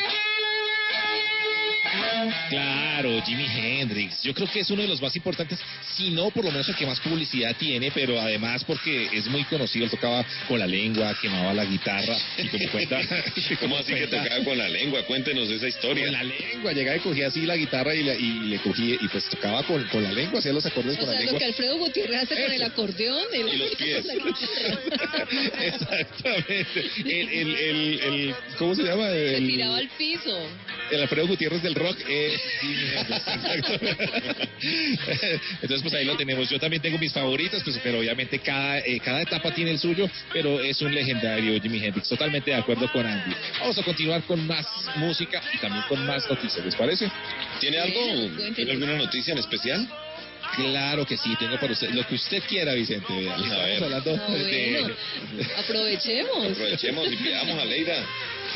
[SPEAKER 4] Claro, Jimi Hendrix. Yo creo que es uno de los más importantes, si no por lo menos el que más publicidad tiene, pero además porque es muy conocido. Él tocaba con la lengua, quemaba la guitarra y como cuenta. [laughs]
[SPEAKER 2] ¿Cómo así que tocaba con la lengua? Cuéntenos esa historia.
[SPEAKER 4] Con la lengua, llegaba y cogía así la guitarra y, la- y le cogía y pues tocaba con, con la lengua, hacía los acordes
[SPEAKER 3] O
[SPEAKER 4] con la
[SPEAKER 3] sea, lo
[SPEAKER 4] lengua.
[SPEAKER 3] que Alfredo Gutiérrez hace con el acordeón. el-
[SPEAKER 4] Y los pies.
[SPEAKER 3] la. [laughs]
[SPEAKER 4] Exactamente. El, el, el, el- ¿cómo se llama?
[SPEAKER 3] Se tiraba al piso.
[SPEAKER 4] el Alfredo Gutiérrez del rock. eh, Jimi. Entonces, pues ahí lo tenemos. Yo también tengo mis favoritos, pues, pero obviamente cada, eh, cada etapa tiene el suyo, pero es un legendario Jimi Hendrix. Totalmente de acuerdo con Andy. Vamos a continuar con más música y también con más noticias, ¿les parece?
[SPEAKER 2] ¿Tiene algo? ¿Tiene alguna noticia en especial?
[SPEAKER 4] Claro que sí, tengo para usted lo que usted quiera, Vicente. Estamos
[SPEAKER 2] ver.
[SPEAKER 4] hablando
[SPEAKER 3] No,
[SPEAKER 4] de...
[SPEAKER 3] bueno, aprovechemos.
[SPEAKER 2] Aprovechemos y pidamos a Leida.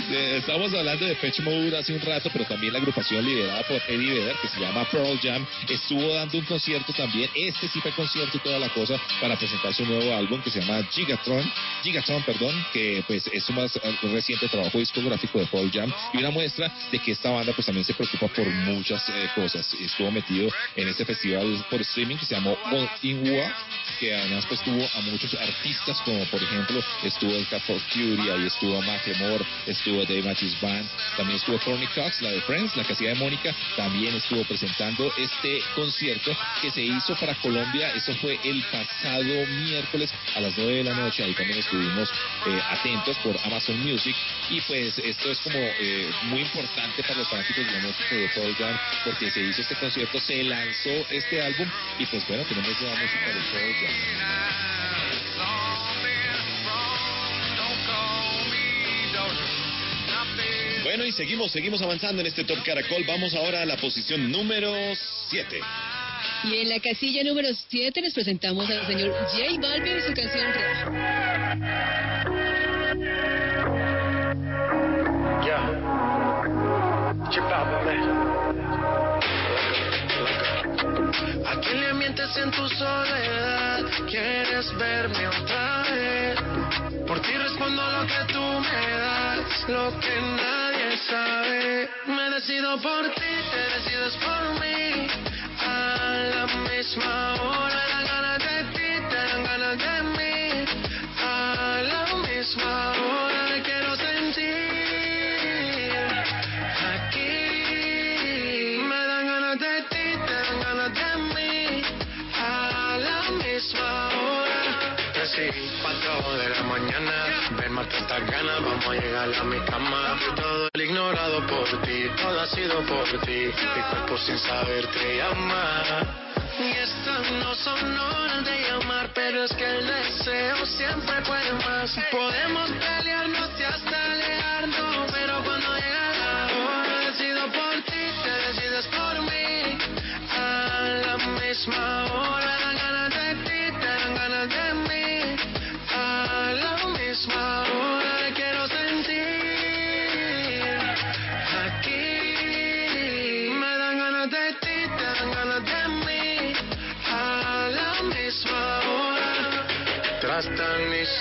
[SPEAKER 4] Eh, Estamos hablando de Pitch Mode hace un rato, pero también la agrupación liderada por Eddie Vedder, que se llama Pearl Jam, estuvo dando un concierto también. Este sí fue concierto y toda la cosa para presentar su nuevo álbum que se llama Gigatron, Gigatron, perdón, que pues es su más eh, reciente trabajo discográfico de Pearl Jam y una muestra de que esta banda pues también se preocupa por muchas eh, cosas. Estuvo metido en este festival por streaming que se llamó All in War, que además pues tuvo a muchos artistas como por ejemplo estuvo el Cat for ahí estuvo Macklemore, estuvo Dave Matthews Band, también estuvo Courtney Cox, la de Friends, la que hacía de Mónica, también estuvo presentando este concierto que se hizo para Colombia, eso fue el pasado miércoles a las 9 de la noche, ahí también estuvimos eh, atentos por Amazon Music. Y pues esto es como eh, muy importante para los fanáticos de la música de Pearl Jam porque se hizo este concierto, se lanzó este álbum y pues bueno, tenemos nueva música de Pearl Jam.
[SPEAKER 2] Bueno, y seguimos, seguimos avanzando en este Top Caracol. Vamos ahora a la posición número 7.
[SPEAKER 3] Y en la casilla número 7 les presentamos al señor J Balvin y su canción Roja.
[SPEAKER 5] ¿A quién le mientes en tu soledad? ¿Quieres verme otra vez? Por ti respondo lo que tú me das, lo que nadie sabe. Me decido por ti, te decides por mí. A la misma hora Ven, mata estas ganas, vamos a llegar a mi cama. Todo el ignorado por ti, todo ha sido por ti. Mi cuerpo sin saber te llama. Y estas no son horas de llamar, pero es que el deseo siempre puede más. Podemos pelearnos y hasta alejarnos, pero cuando llega la hora, decido por ti, te decides por mí. A la misma hora,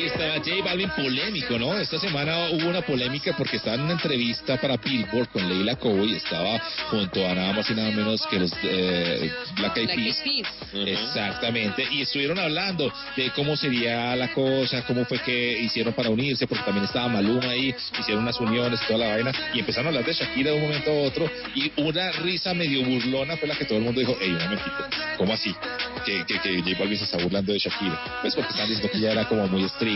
[SPEAKER 4] Ahí estaba J Balvin polémico, ¿no? Esta semana hubo una polémica porque estaba en una entrevista para Billboard con Leila Cowey, estaba junto a nada más y nada menos que los eh, Black Eyed Peas.
[SPEAKER 3] Peas.
[SPEAKER 4] Exactamente, y estuvieron hablando de cómo sería la cosa, cómo fue que hicieron para unirse, porque también estaba Maluma ahí, hicieron unas uniones y toda la vaina, y empezaron a hablar de Shakira de un momento a otro, y una risa medio burlona fue la que todo el mundo dijo, hey, un momentito, ¿cómo así? Que, que, que J Balvin se está burlando de Shakira. Pues porque están diciendo que ella era como muy estricta,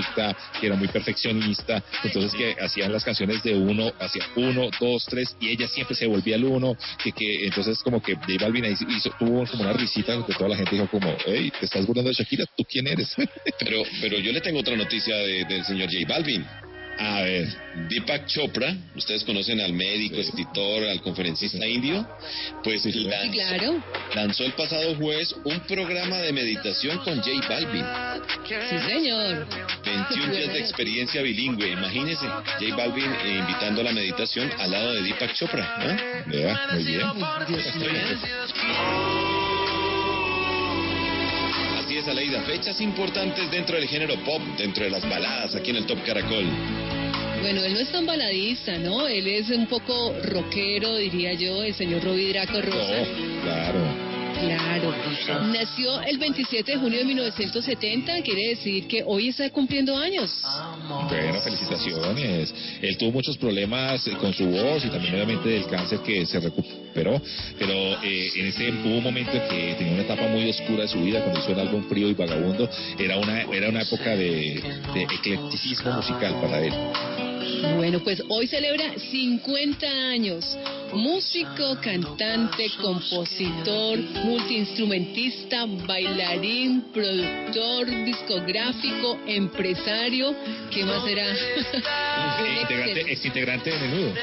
[SPEAKER 4] que era muy perfeccionista, entonces que hacían las canciones de uno, hacia uno, dos, tres, y ella siempre se volvía al uno, que, que entonces como que J Balvin ahí hizo, tuvo como una risita que toda la gente dijo como, hey, te estás burlando de Shakira, ¿tú quién eres? [laughs]
[SPEAKER 2] Pero, pero yo le tengo otra noticia de- del señor J Balvin.
[SPEAKER 4] A ver.
[SPEAKER 2] Deepak Chopra, ustedes conocen al médico, escritor, al conferencista indio, pues
[SPEAKER 3] Sí,
[SPEAKER 2] lanzó,
[SPEAKER 3] claro.
[SPEAKER 2] lanzó el pasado jueves un programa de meditación con J Balvin.
[SPEAKER 3] Sí, señor.
[SPEAKER 2] 21 días de experiencia bilingüe, imagínense, J Balvin eh, invitando a la meditación al lado de Deepak Chopra. ¿no?
[SPEAKER 4] Vea, muy bien.
[SPEAKER 3] Dios mío.
[SPEAKER 2] Es, Aleida, fechas importantes dentro del género pop, dentro de las baladas, aquí en el Top Caracol.
[SPEAKER 3] Bueno, él no es tan baladista, ¿no? Él es un poco rockero, diría yo, el señor Roby Draco Rosa.
[SPEAKER 4] Oh, claro.
[SPEAKER 3] Claro. Nació el 27 de junio de 1970, quiere decir que hoy está cumpliendo años.
[SPEAKER 4] Bueno, felicitaciones. Él tuvo muchos problemas con su voz y también obviamente del cáncer que se recuperó, pero eh, en ese hubo un momento en que tenía una etapa muy oscura de su vida cuando hizo el álbum Frío y Vagabundo. Era una era una época de eclecticismo musical para él.
[SPEAKER 3] Bueno, pues hoy celebra 50 años. Músico, cantante, compositor, multiinstrumentista, bailarín, productor, discográfico, empresario. ¿Qué más será? [laughs]
[SPEAKER 4] Integrante, ex integrante de menudo.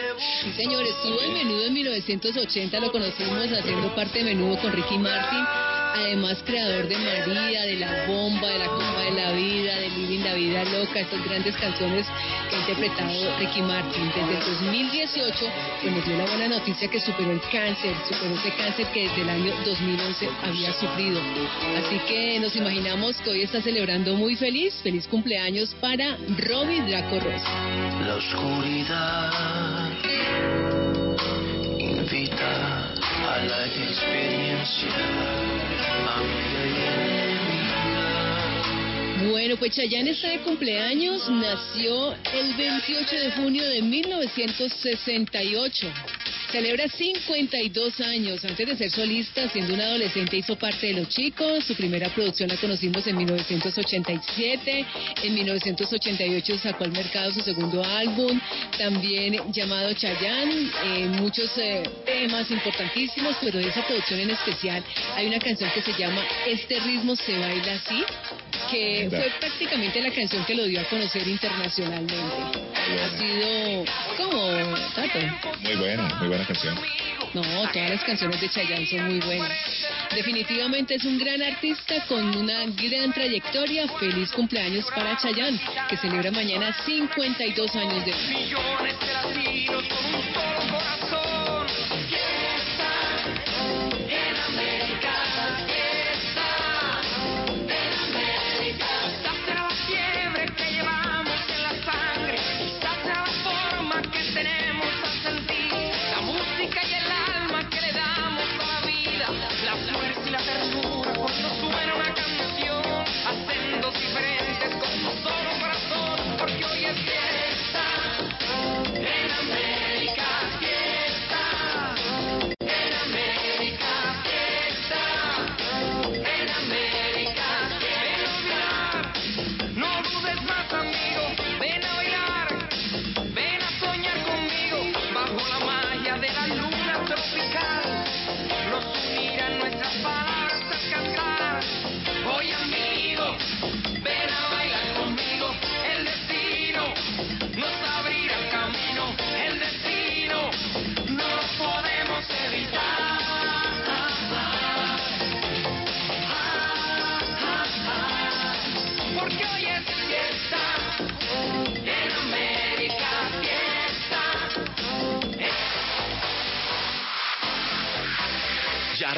[SPEAKER 3] Sí, señor, estuvo en Menudo en 1980, lo conocimos haciendo parte de Menudo con Ricky Martin. Además, creador de María, de La Bomba, de La Copa de la Vida, de Living la Vida Loca, estas grandes canciones que ha interpretado Ricky Martin. Desde el 2018, pues nos dio la buena noticia que superó el cáncer, superó ese cáncer que desde el año 2011 había sufrido. Así que nos imaginamos que hoy está celebrando muy feliz, feliz cumpleaños para Robbie Draco Rosa.
[SPEAKER 5] La oscuridad invita a la experiencia.
[SPEAKER 3] Bueno, pues Chayanne está de cumpleaños, nació el 28 de junio de 1968. Celebra 52 años. Antes de ser solista, siendo un adolescente, hizo parte de Los Chicos. Su primera producción la conocimos en 1987. En 1988 sacó al mercado su segundo álbum, también llamado Chayanne. Eh, muchos eh, temas importantísimos, pero de esa producción en especial hay una canción que se llama Este ritmo se baila así que fue prácticamente la canción que lo dio a conocer internacionalmente. Ha sido como Tato.
[SPEAKER 4] Muy buena, muy buena canción.
[SPEAKER 3] No, todas las canciones de Chayanne son muy buenas. Definitivamente es un gran artista con una gran trayectoria. Feliz cumpleaños para Chayanne, que celebra mañana 52 años de edad.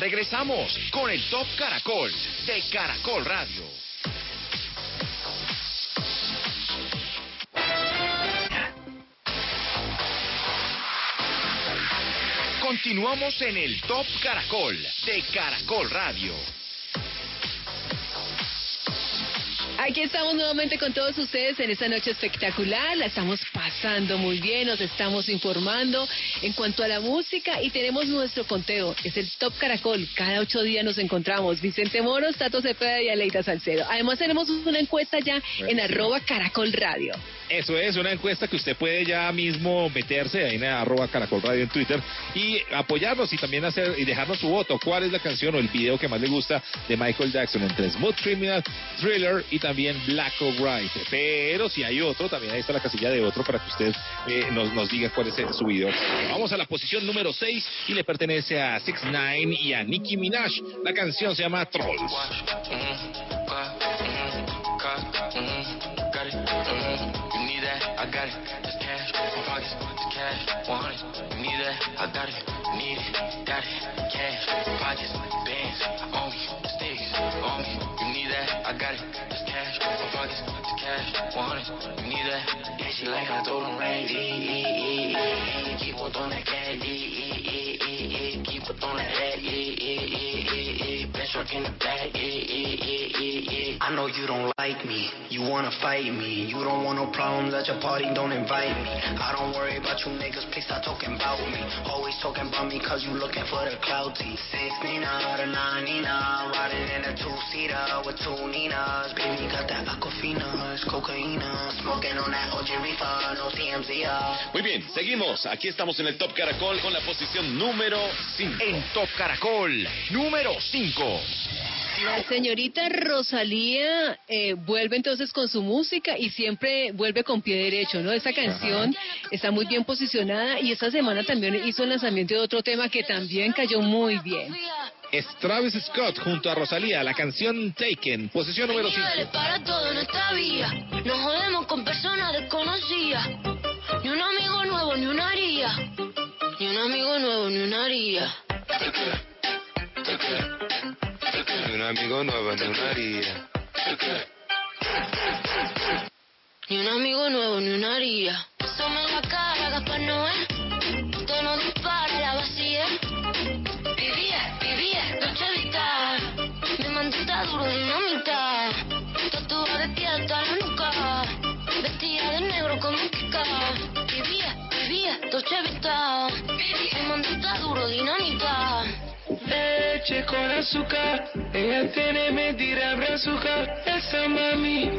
[SPEAKER 1] Regresamos con el Top Caracol de Caracol Radio. Continuamos en el Top Caracol de Caracol Radio.
[SPEAKER 3] Aquí estamos nuevamente con todos ustedes en esta noche espectacular. La estamos pasando muy bien, nos estamos informando en cuanto a la música y tenemos nuestro conteo. Es el Top Caracol. Cada ocho días nos encontramos. Vicente Moros, Tato Cepeda y Aleida Salcedo. Además tenemos una encuesta ya en arroba Caracol Radio.
[SPEAKER 4] Eso es una encuesta que usted puede ya mismo meterse ahí en arroba caracol radio en Twitter y apoyarnos y también hacer y dejarnos su voto. ¿Cuál es la canción o el video que más le gusta de Michael Jackson entre Smooth Criminal, Thriller y también también Black O'Bright. Pero si hay otro, también ahí está la casilla de otro para que usted eh, nos, nos diga cuál es eh, su video. Vamos a la posición número 6 y le pertenece a 6 9 y a Nicki Minaj. La canción se llama Trolls.
[SPEAKER 6] Cash, 100. You need that? Yeah, she like I told him right. E, e, e, e, e. Keep on throwing that cash. E, e, e, e, e. Keep on throwing that head. Truck in the back. I know you don't like me. You wanna fight me. You don't want no problems at your party. Don't invite me. I don't worry about you niggas. Please stop talking about me. Always talking about me cause you looking for the clouty. Six Nina, the nine Nina. Riding in a two seater with two Ninas. Baby got that aquafina. It's cocaina. Smoking on that OG reefer. No CMZ.
[SPEAKER 2] Muy bien, seguimos. Aquí estamos en el Top Caracol con la posición número 5.
[SPEAKER 1] En Top Caracol, número 5.
[SPEAKER 3] La señorita Rosalía eh, vuelve entonces con su música y siempre vuelve con pie derecho, ¿no? Esta canción está muy bien posicionada y esta semana también hizo el lanzamiento de otro tema que también cayó muy bien.
[SPEAKER 4] Es Travis Scott junto a Rosalía, la canción Taken, posición número 5.
[SPEAKER 7] Dale para todo en esta vía. Nos jodemos con personas desconocidas. Ni un amigo nuevo, ni una haría. Ni un amigo nuevo, ni una haría.
[SPEAKER 5] Ni un amigo nuevo, ni una haría.
[SPEAKER 7] Ni un amigo nuevo, ni una haría. Somos la cara, Gaspar Noé. Usted no dispara, la vacía. Vivía, vivía, noche vital. Mi mantita duro, dinamita. Tatuada de piel hasta la nuca. Vestida de negro como Kika. Vivía, vivía, noche vital. Mi mantita duro, dinamita.
[SPEAKER 5] Leche con azúcar, ella tiene mentira azúcar. Esa mami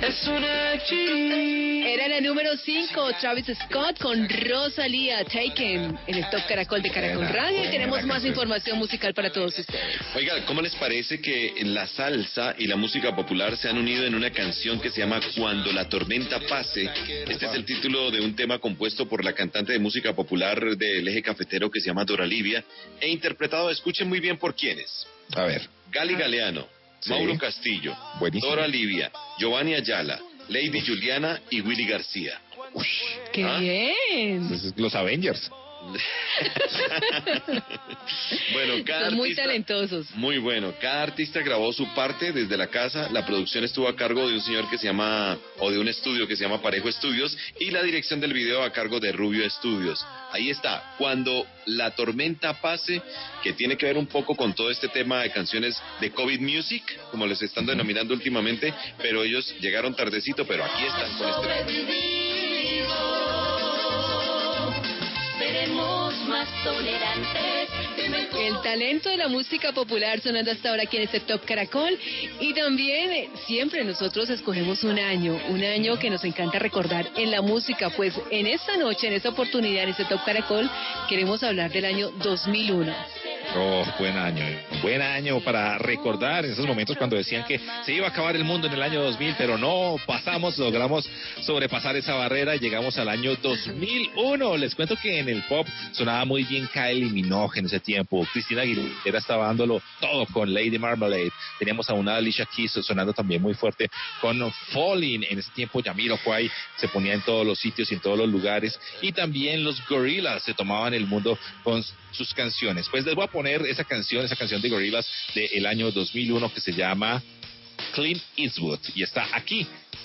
[SPEAKER 5] es una chi.
[SPEAKER 3] Era la número 5, Travis Scott con Rosalía Taken en el Top Caracol de Caracol
[SPEAKER 2] Buena,
[SPEAKER 3] Radio
[SPEAKER 2] buena
[SPEAKER 3] tenemos más
[SPEAKER 2] canción.
[SPEAKER 3] información musical para todos ustedes.
[SPEAKER 2] Oiga, ¿cómo les parece que la salsa y la música popular se han unido en una canción que se llama Cuando la tormenta pase? Este es el título de un tema compuesto por la cantante de música popular del eje cafetero que se llama Dora Livia e interpretado, escuchen muy bien por quiénes.
[SPEAKER 4] A ver.
[SPEAKER 2] Gali Galeano,
[SPEAKER 4] Sí.
[SPEAKER 2] Mauro Castillo,
[SPEAKER 4] Buenísimo.
[SPEAKER 2] Dora Livia, Giovanni Ayala, Lady Juliana y Willy García.
[SPEAKER 3] ¡Qué
[SPEAKER 2] ¿Ah?
[SPEAKER 3] bien!
[SPEAKER 4] Pues es los Avengers. [laughs]
[SPEAKER 2] bueno, cada
[SPEAKER 3] Son muy
[SPEAKER 2] artista-
[SPEAKER 3] talentosos.
[SPEAKER 2] Muy bueno. Cada artista grabó su parte desde la casa. La producción estuvo a cargo de un señor que se llama, o de un estudio que se llama Parejo Estudios, y la dirección del video a cargo de Rubio Estudios. Ahí está. Cuando la tormenta pase, que tiene que ver un poco con todo este tema de canciones de COVID Music, como les están denominando últimamente, pero ellos llegaron tardecito, pero aquí están con este.
[SPEAKER 7] Más tolerantes.
[SPEAKER 3] El talento de la música popular sonando hasta ahora aquí en este Top Caracol. Y también eh, siempre nosotros escogemos un año, un año que nos encanta recordar en la música. Pues en esta noche, en esta oportunidad, en este Top Caracol, queremos hablar del año 2001.
[SPEAKER 4] Oh, buen año. Buen año para recordar esos momentos cuando decían que se iba a acabar el mundo en el año 2000, pero no pasamos, logramos sobrepasar esa barrera y llegamos al año 2001. Les cuento que en el pop sonaba muy bien Kylie Minogue en ese tiempo. Cristina Aguilera estaba dándolo todo con Lady Marmalade. Teníamos a una Alicia Keys sonando también muy fuerte con Falling. En ese tiempo Jamiroquai se ponía en todos los sitios y en todos los lugares. Y también los Gorillaz se tomaban el mundo con sus canciones. Pues les voy a poner esa canción, esa canción de Gorillaz del año 2001 que se llama Clint Eastwood y está aquí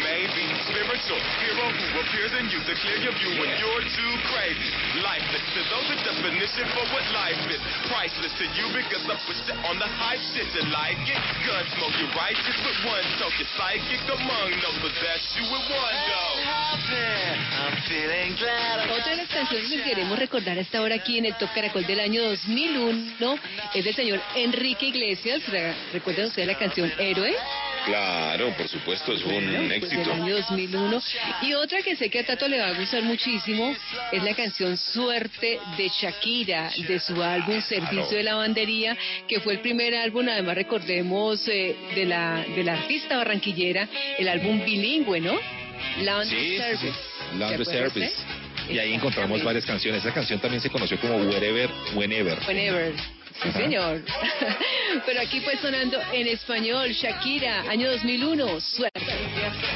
[SPEAKER 15] maybe spiritual. Hero who appears in you to clear your view when you're too crazy. Lifeless to those the definition for what life is. Priceless to you because I put you on the hype shit. You like it? Gun smoke, you righteous with one toke. You're psychic among no possess you with one go.
[SPEAKER 13] I'm feeling glad.
[SPEAKER 3] Otra de las canciones que queremos recordar hasta ahora aquí en el Top Caracol del año 2001 es del señor Enrique Iglesias. Re- ¿Recuerdan ustedes la canción Héroe?
[SPEAKER 2] Claro, por supuesto, es un
[SPEAKER 3] Pues
[SPEAKER 2] éxito.
[SPEAKER 3] del año 2001. Y otra que sé que a Tato le va a gustar muchísimo es la canción Suerte de Shakira, de su álbum Servicio de Lavandería, que fue el primer álbum, además recordemos, eh, de, la, de la artista barranquillera, el álbum bilingüe, ¿no? Laundry
[SPEAKER 4] Sí,
[SPEAKER 3] Service.
[SPEAKER 4] sí. Laundry
[SPEAKER 3] ¿Se acuerda
[SPEAKER 4] Service. Y ahí encontramos varias canciones. Esa canción también se conoció como Wherever, Whenever.
[SPEAKER 3] Whenever. Señor. [laughs] Pero aquí pues sonando en español, Shakira, año 2001, suerte.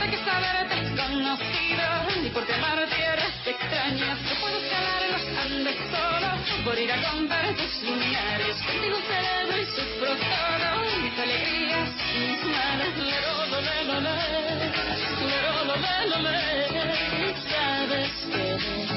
[SPEAKER 7] Hay que saberte conocido y porque amar tierras extrañas no puedo escalar en los Andes solo por ir a comprar tus luminares. Contigo celebro y sufro todo, mis alegrías, mis males. Lero, lo, le, lo, le. Lo, le, lo, le. Sabes que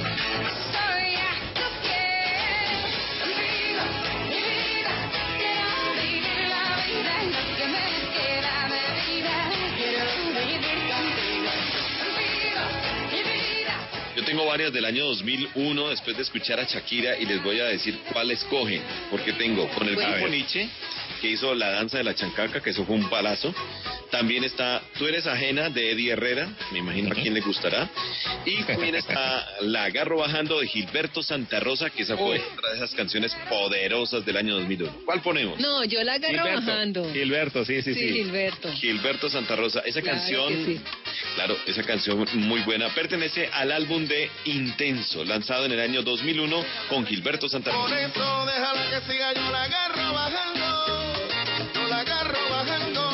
[SPEAKER 2] varias del año 2001 después de escuchar a Shakira y les voy a decir cuál escogen, porque tengo con el grupo. Nietzsche que hizo la danza de la chancaca, que eso fue un palazo. También está Tú eres ajena de Eddie Herrera, me imagino a quién le gustará. Y [laughs] también está La agarro bajando de Gilberto Santa Rosa, que esa fue otra de esas canciones poderosas del año 2001. ¿Cuál ponemos?
[SPEAKER 3] No, yo la agarro
[SPEAKER 4] Gilberto.
[SPEAKER 3] bajando.
[SPEAKER 4] Gilberto, sí, sí,
[SPEAKER 3] Sí,
[SPEAKER 4] sí.
[SPEAKER 3] Gilberto.
[SPEAKER 2] Gilberto Santa Rosa, esa
[SPEAKER 3] Claro
[SPEAKER 2] canción,
[SPEAKER 3] sí.
[SPEAKER 2] claro, esa canción muy buena, pertenece al álbum de Intenso, lanzado en el año 2001 con Gilberto Santa
[SPEAKER 6] Por
[SPEAKER 2] Rosa.
[SPEAKER 6] eso déjala que siga, yo la agarro bajando, yo la agarro bajando,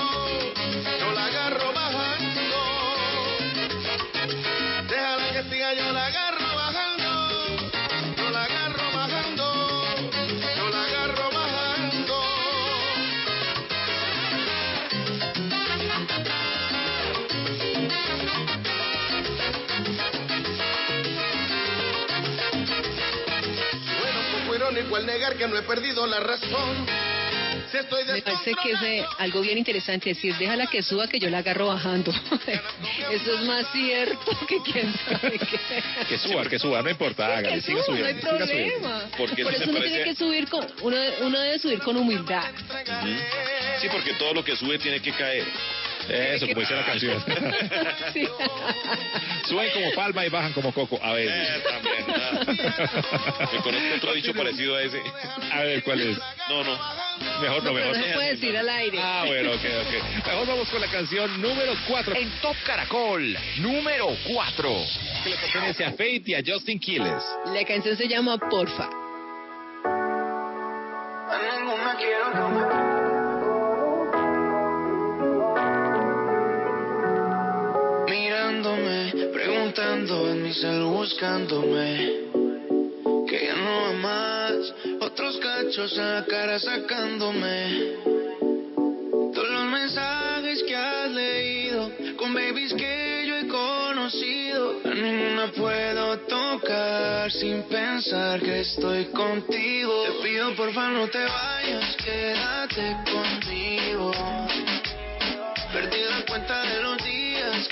[SPEAKER 6] al negar que no he perdido la razón. Si estoy
[SPEAKER 3] Me parece que es eh, algo bien interesante decir, déjala que suba que yo la agarro bajando. [laughs] Eso es más cierto que quién sabe qué.
[SPEAKER 4] Que suba, que suba, no importa, hágale,
[SPEAKER 3] Que
[SPEAKER 4] siga
[SPEAKER 3] suba, no hay
[SPEAKER 4] subiendo. siga subiendo.
[SPEAKER 2] Porque
[SPEAKER 3] Por
[SPEAKER 2] eso
[SPEAKER 3] uno tiene
[SPEAKER 2] parece-
[SPEAKER 3] que subir con, uno, uno debe subir con humildad.
[SPEAKER 2] Ujú. Sí, porque todo lo que sube tiene que caer.
[SPEAKER 4] Eso, como dice la [laughs] canción.
[SPEAKER 3] Sí.
[SPEAKER 4] Suben como palma y bajan como coco. A ver.
[SPEAKER 2] Eh, también, ah. Me conozco otro dicho parecido a ese.
[SPEAKER 4] A ver, ¿cuál es?
[SPEAKER 2] No, no.
[SPEAKER 4] Mejor no,
[SPEAKER 3] No, pero
[SPEAKER 4] mejor
[SPEAKER 3] no se puede decir al aire.
[SPEAKER 4] Ah, bueno, ok, ok. Mejor vamos con la canción número 4.
[SPEAKER 1] En Top Caracol, número 4.
[SPEAKER 4] Que le pertenece a Faith y a Justin Quiles.
[SPEAKER 3] La canción se llama Porfa.
[SPEAKER 7] A ninguna quiero
[SPEAKER 16] Mirándome, preguntando en mi cel buscándome. Que ya no va más Otros cachos en la cara sacándome. Todos los mensajes que has leído Con babies que yo he conocido A ninguna puedo tocar Sin pensar que estoy contigo. Te pido porfa no te vayas Quédate conmigo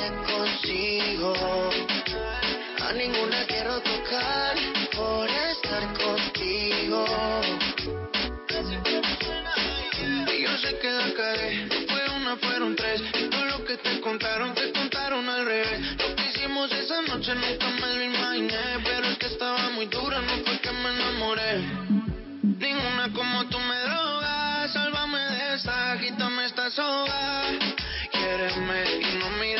[SPEAKER 16] te consigo. A ninguna quiero tocar por estar contigo. Y yo sé que la cagué, no fue una, fueron tres. Todo lo que te contaron, te contaron al revés. Lo que hicimos esa noche nunca me lo imaginé, pero es que estaba muy dura, no fue que me enamoré. Ninguna como tú me droga, sálvame de esta, quítame esta soga. Quiéreme y no mires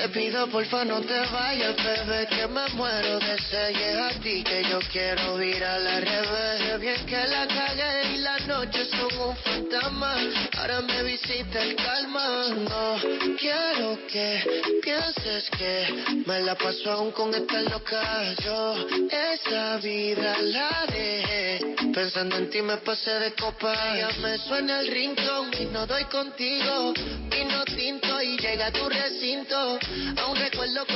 [SPEAKER 8] Te pido porfa no te vayas, bebé, que me muero de es a ti que yo quiero ir a la revés. Bien que la cagué y las noches son un fantasma. Ahora me visita el calma. No quiero que pienses que me la paso aún con esta loca. Yo esa vida la dejé. Pensando en ti me pasé de copa. Ya me suena el ringtone y no doy contigo. Vino tinto y llega a tu recinto.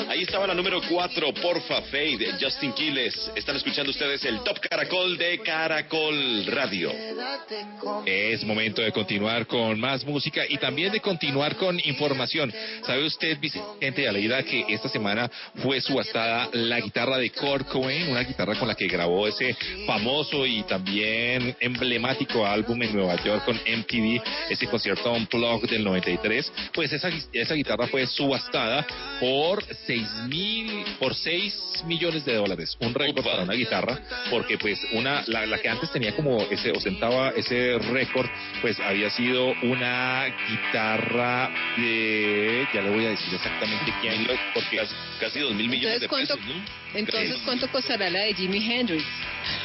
[SPEAKER 2] Ahí estaba la número 4, Porfa Fade, de Justin Quiles. Están escuchando ustedes el Top Caracol de Caracol Radio.
[SPEAKER 4] Es momento de continuar con más música y también de continuar con información. ¿Sabe usted, Vicente Aleida, que esta semana fue subastada la guitarra de Kurt Cobain, una guitarra con la que grabó ese famoso y también emblemático álbum en Nueva York con MTV, ese concierto Unplugged del 93? Pues esa guitarra fue subastada por seis mil, por 6 millones de dólares, un récord para una guitarra, porque pues una, la, la que antes tenía como ese, ostentaba ese récord, pues había sido una guitarra de, ya le voy a decir exactamente quién, porque
[SPEAKER 2] casi, dos mil millones
[SPEAKER 3] Entonces, ¿cuánto, entonces, ¿cuánto costará la de Jimi Hendrix?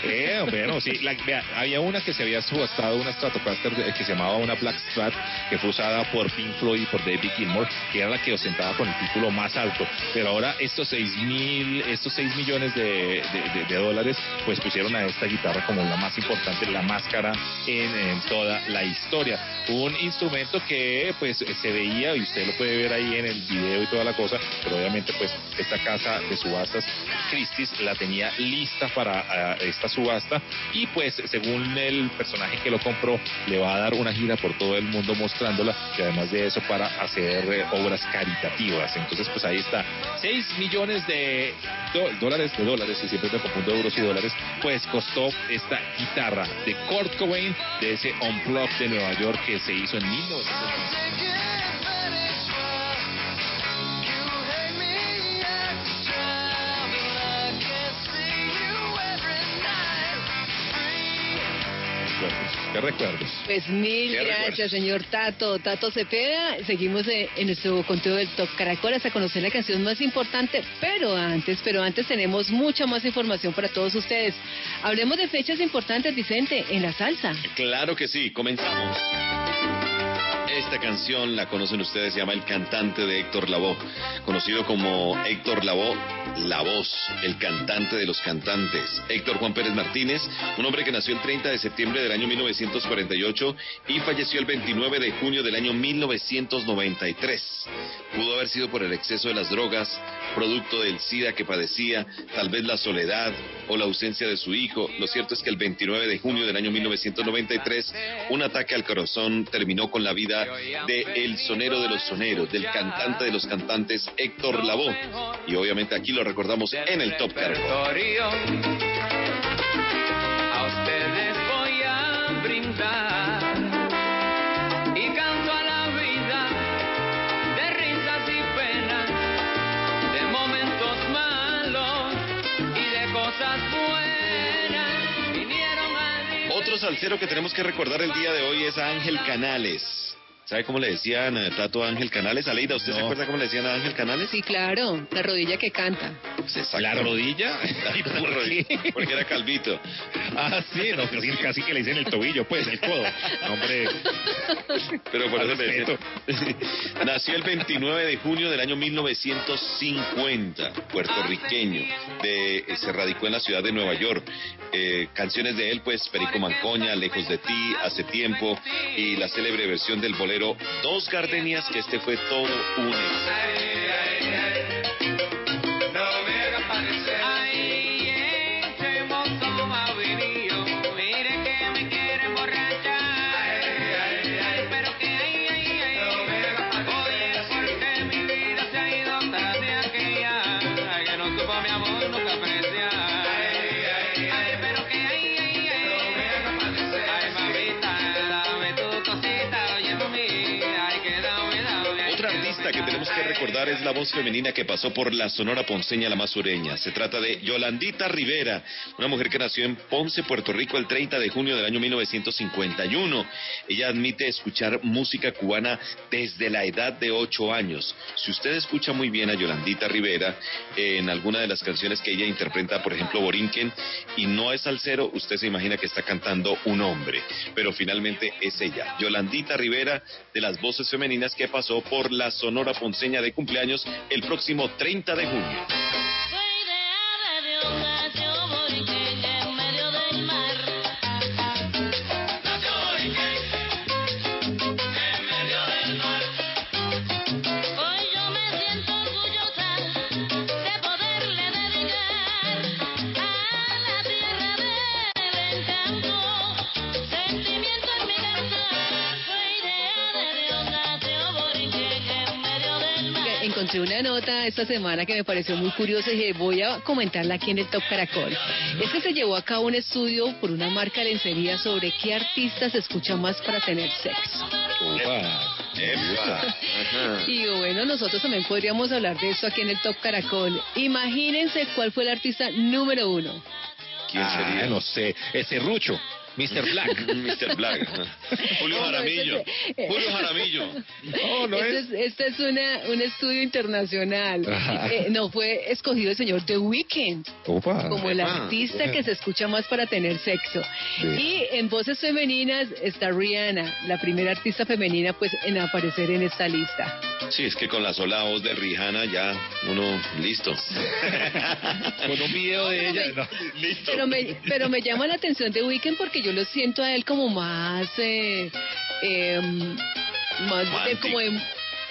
[SPEAKER 4] Eh, bueno, sí, la- vea, había una que se había subastado, una Stratocaster de- que se llamaba una Black Strat, que fue usada por Pink Floyd y por David Gilmour, que era la que ostentaba con el título más alto. Pero ahora estos seis mil, estos 6 millones de, dólares, pues pusieron a esta guitarra como la más importante, la más cara en toda la historia. Un instrumento que pues se veía, y usted lo puede ver ahí en el video y toda la cosa, pero obviamente pues esta casa de subastas, Christie's, la tenía lista para ah, esta subasta y pues según el personaje que lo compró le va a dar una gira por todo el mundo mostrándola y además de eso para hacer eh, obras caritativas. Entonces pues ahí está, 6 millones de dólares, de dólares, y siempre me confundo euros y dólares, pues costó esta guitarra de Kurt Cobain de ese Unplugged de Nueva York que se hizo en 1900. ¿Qué recuerdos?
[SPEAKER 3] Pues mil gracias,
[SPEAKER 4] recuerdos.
[SPEAKER 3] señor Tato. Tato Cepeda. Seguimos en nuestro conteo del Top Caracol hasta conocer la canción más importante. Pero antes, pero antes tenemos mucha más información para todos ustedes. Hablemos de fechas importantes, Vicente, en la salsa.
[SPEAKER 2] Claro que sí, comenzamos. Esta canción la conocen ustedes, se llama El cantante de Héctor Lavoe, conocido como Héctor Lavoe, la voz, el cantante de los cantantes. Héctor Juan Pérez Martínez, un hombre que nació el 30 de septiembre del año 1948 y falleció el 29 de junio del año 1993. Pudo haber sido por el exceso de las drogas, producto del SIDA que padecía, tal vez la soledad o la ausencia de su hijo. Lo cierto es que el 29 de junio del año 1993, un ataque al corazón terminó con la vida de el sonero de los soneros, del cantante de los cantantes Héctor Lavoe. Y obviamente aquí lo recordamos en el Top Caracol.
[SPEAKER 12] A ustedes voy a brindar y canto a la vida de risas y penas, de momentos malos y de cosas buenas. Vinieron a
[SPEAKER 2] Otro salsero que tenemos que recordar el día de hoy es a Ángel Canales. ¿Sabe cómo le decían a Tato a Ángel Canales? Aleida, ¿usted se acuerda cómo le decían a Ángel Canales?
[SPEAKER 3] Sí, claro, la rodilla que canta. [laughs]
[SPEAKER 4] ¿La rodilla?
[SPEAKER 2] ¿Y por qué? Porque era calvito.
[SPEAKER 4] Ah, sí, no, casi, casi que le dicen el tobillo, pues, el codo. Hombre,
[SPEAKER 2] Pero por eso le. [laughs] Nació el 29 de junio del año 1950, puertorriqueño. De, se radicó en la ciudad de Nueva York. Eh, canciones de él, pues, Perico Mancoña, Lejos de ti, Hace tiempo, y la célebre versión del bolero Dos Gardenias, que este fue todo un éxito. La que tenemos que recordar es la voz femenina que pasó por la Sonora Ponceña, la más sureña. Se trata de Yolandita Rivera, una mujer que nació en Ponce, Puerto Rico, el 30 de junio del año 1951. Ella admite escuchar música cubana desde la edad de 8 años. Si usted escucha muy bien a Yolandita Rivera en alguna de las canciones que ella interpreta, por ejemplo, Borinquen, y no es salsero, usted se imagina que está cantando un hombre. Pero finalmente es ella, Yolandita Rivera, de las voces femeninas que pasó por la Sonora Ponceña de cumpleaños el próximo 30 de junio.
[SPEAKER 3] Encontré una nota esta semana que me pareció muy curiosa y dije, voy a comentarla aquí en el Top Caracol. Es que se llevó a cabo un estudio por una marca de lencería sobre qué artistas se escuchan más para tener sexo. Y bueno, nosotros también podríamos hablar de esto aquí en el Top Caracol. Imagínense cuál fue el artista número uno.
[SPEAKER 2] ¿Quién
[SPEAKER 4] Ah,
[SPEAKER 2] sería?
[SPEAKER 4] no sé, ese Rucho, Mr. Black. [laughs]
[SPEAKER 2] Mr. Black. Julio [laughs]
[SPEAKER 3] No, no,
[SPEAKER 2] Jaramillo. Julio Jaramillo.
[SPEAKER 4] No, no
[SPEAKER 3] este
[SPEAKER 4] es.
[SPEAKER 3] es, este es una, un estudio internacional.
[SPEAKER 4] Ajá.
[SPEAKER 3] Eh, no, fue escogido el señor The Weeknd
[SPEAKER 4] Opa.
[SPEAKER 3] como el
[SPEAKER 2] Ah,
[SPEAKER 3] artista que se escucha más para tener sexo.
[SPEAKER 4] Sí.
[SPEAKER 3] Y en voces femeninas está Rihanna, la primera artista femenina pues en aparecer en esta lista.
[SPEAKER 2] Sí, es que con la sola voz de Rihanna ya uno listo. [laughs]
[SPEAKER 4] Con un video de ella. no.
[SPEAKER 2] listo.
[SPEAKER 3] Pero me, pero me llama la atención The Weeknd porque yo lo siento a él como más... Eh, em, más de- como de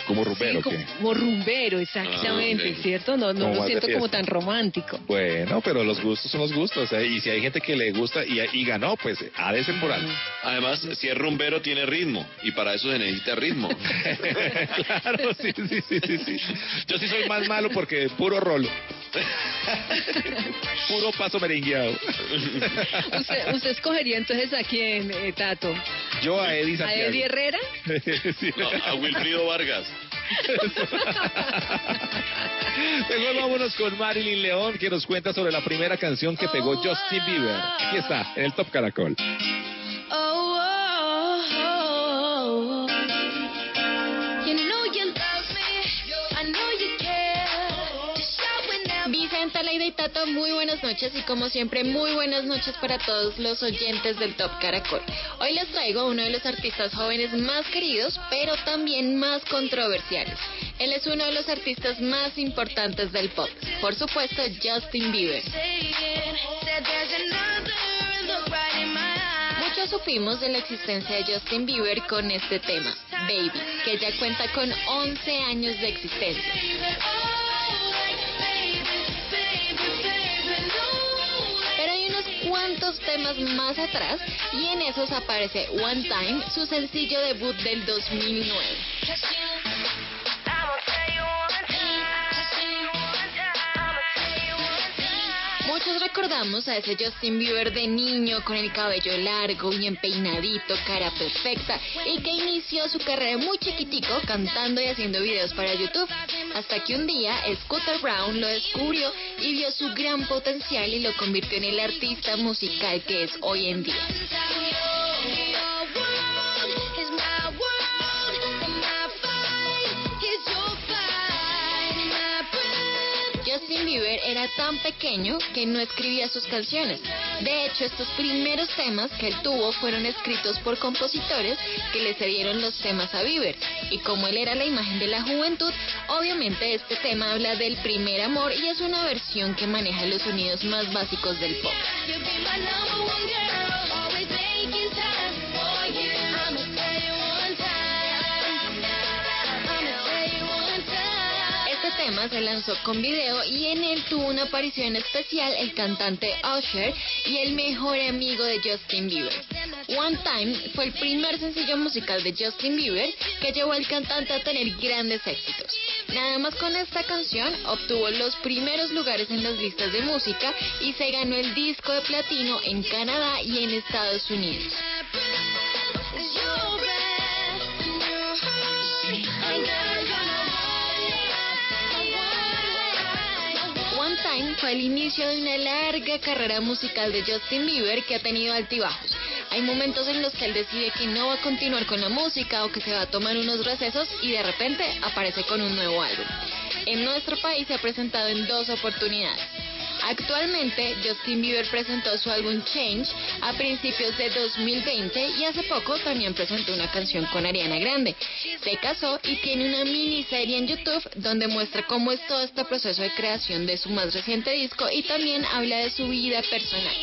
[SPEAKER 4] Como
[SPEAKER 3] Sí,
[SPEAKER 4] rumbero,
[SPEAKER 3] como, rumbero, exactamente,
[SPEAKER 2] Ah.
[SPEAKER 3] ¿cierto? No, no lo siento como tan romántico.
[SPEAKER 4] Bueno, pero los gustos son los gustos. ¿eh? Y si hay gente que le gusta y, y ganó, pues ha de ser por algo.
[SPEAKER 2] Además, si es rumbero tiene ritmo y para eso se necesita ritmo. [laughs]
[SPEAKER 4] claro, sí, sí, sí, sí, sí. Yo sí soy más malo porque puro rolo. [laughs] puro paso merengueado.
[SPEAKER 3] ¿Usted, usted escogería entonces a quién, eh, Tato?
[SPEAKER 4] Yo a Eddie
[SPEAKER 3] ¿A
[SPEAKER 4] Santiago.
[SPEAKER 3] Eddie Herrera? [laughs]
[SPEAKER 4] Sí.
[SPEAKER 2] No, a Wilfrido Vargas. [laughs]
[SPEAKER 4] Mejor vámonos con Marilyn León, que nos cuenta sobre la primera canción que pegó Justin Bieber. Aquí está, en el Top Caracol.
[SPEAKER 7] Oh, oh,
[SPEAKER 17] Leida y Tato, muy buenas noches y como siempre muy buenas noches para todos los oyentes del Top Caracol. Hoy les traigo a uno de los artistas jóvenes más queridos, pero también más controversiales. Él es uno de los artistas más importantes del pop, por supuesto Justin Bieber. Muchos supimos de la existencia de Justin Bieber con este tema, Baby, que ya cuenta con 11 años de existencia. Temas más atrás y en esos aparece One Time, su sencillo debut del 2009. Muchos recordamos a ese Justin Bieber de niño con el cabello largo, bien peinadito, cara perfecta y que inició su carrera muy chiquitico cantando y haciendo videos para YouTube. Hasta que un día Scooter Brown lo descubrió y vio su gran potencial y lo convirtió en el artista musical que es hoy en día. Bieber era tan pequeño que no escribía sus canciones. De hecho, estos primeros temas que él tuvo fueron escritos por compositores que le cedieron los temas a Bieber. Y como él era la imagen de la juventud, obviamente este tema habla del primer amor y es una versión que maneja los sonidos más básicos del pop. Este tema se lanzó con video y en él tuvo una aparición especial el cantante Usher y el mejor amigo de Justin Bieber. One Time fue el primer sencillo musical de Justin Bieber que llevó al cantante a tener grandes éxitos. Nada más con esta canción obtuvo los primeros lugares en las listas de música y se ganó el disco de platino en Canadá y en Estados Unidos. Fue el inicio de una larga carrera musical de Justin Bieber que ha tenido altibajos. Hay momentos en los que él decide que no va a continuar con la música o que se va a tomar unos recesos y de repente aparece con un nuevo álbum. En nuestro país se ha presentado en dos oportunidades. Actualmente, Justin Bieber presentó su álbum Change a principios de 2020 y hace poco también presentó una canción con Ariana Grande. Se casó y tiene una miniserie en YouTube donde muestra cómo es todo este proceso de creación de su más reciente disco y también habla de su vida personal.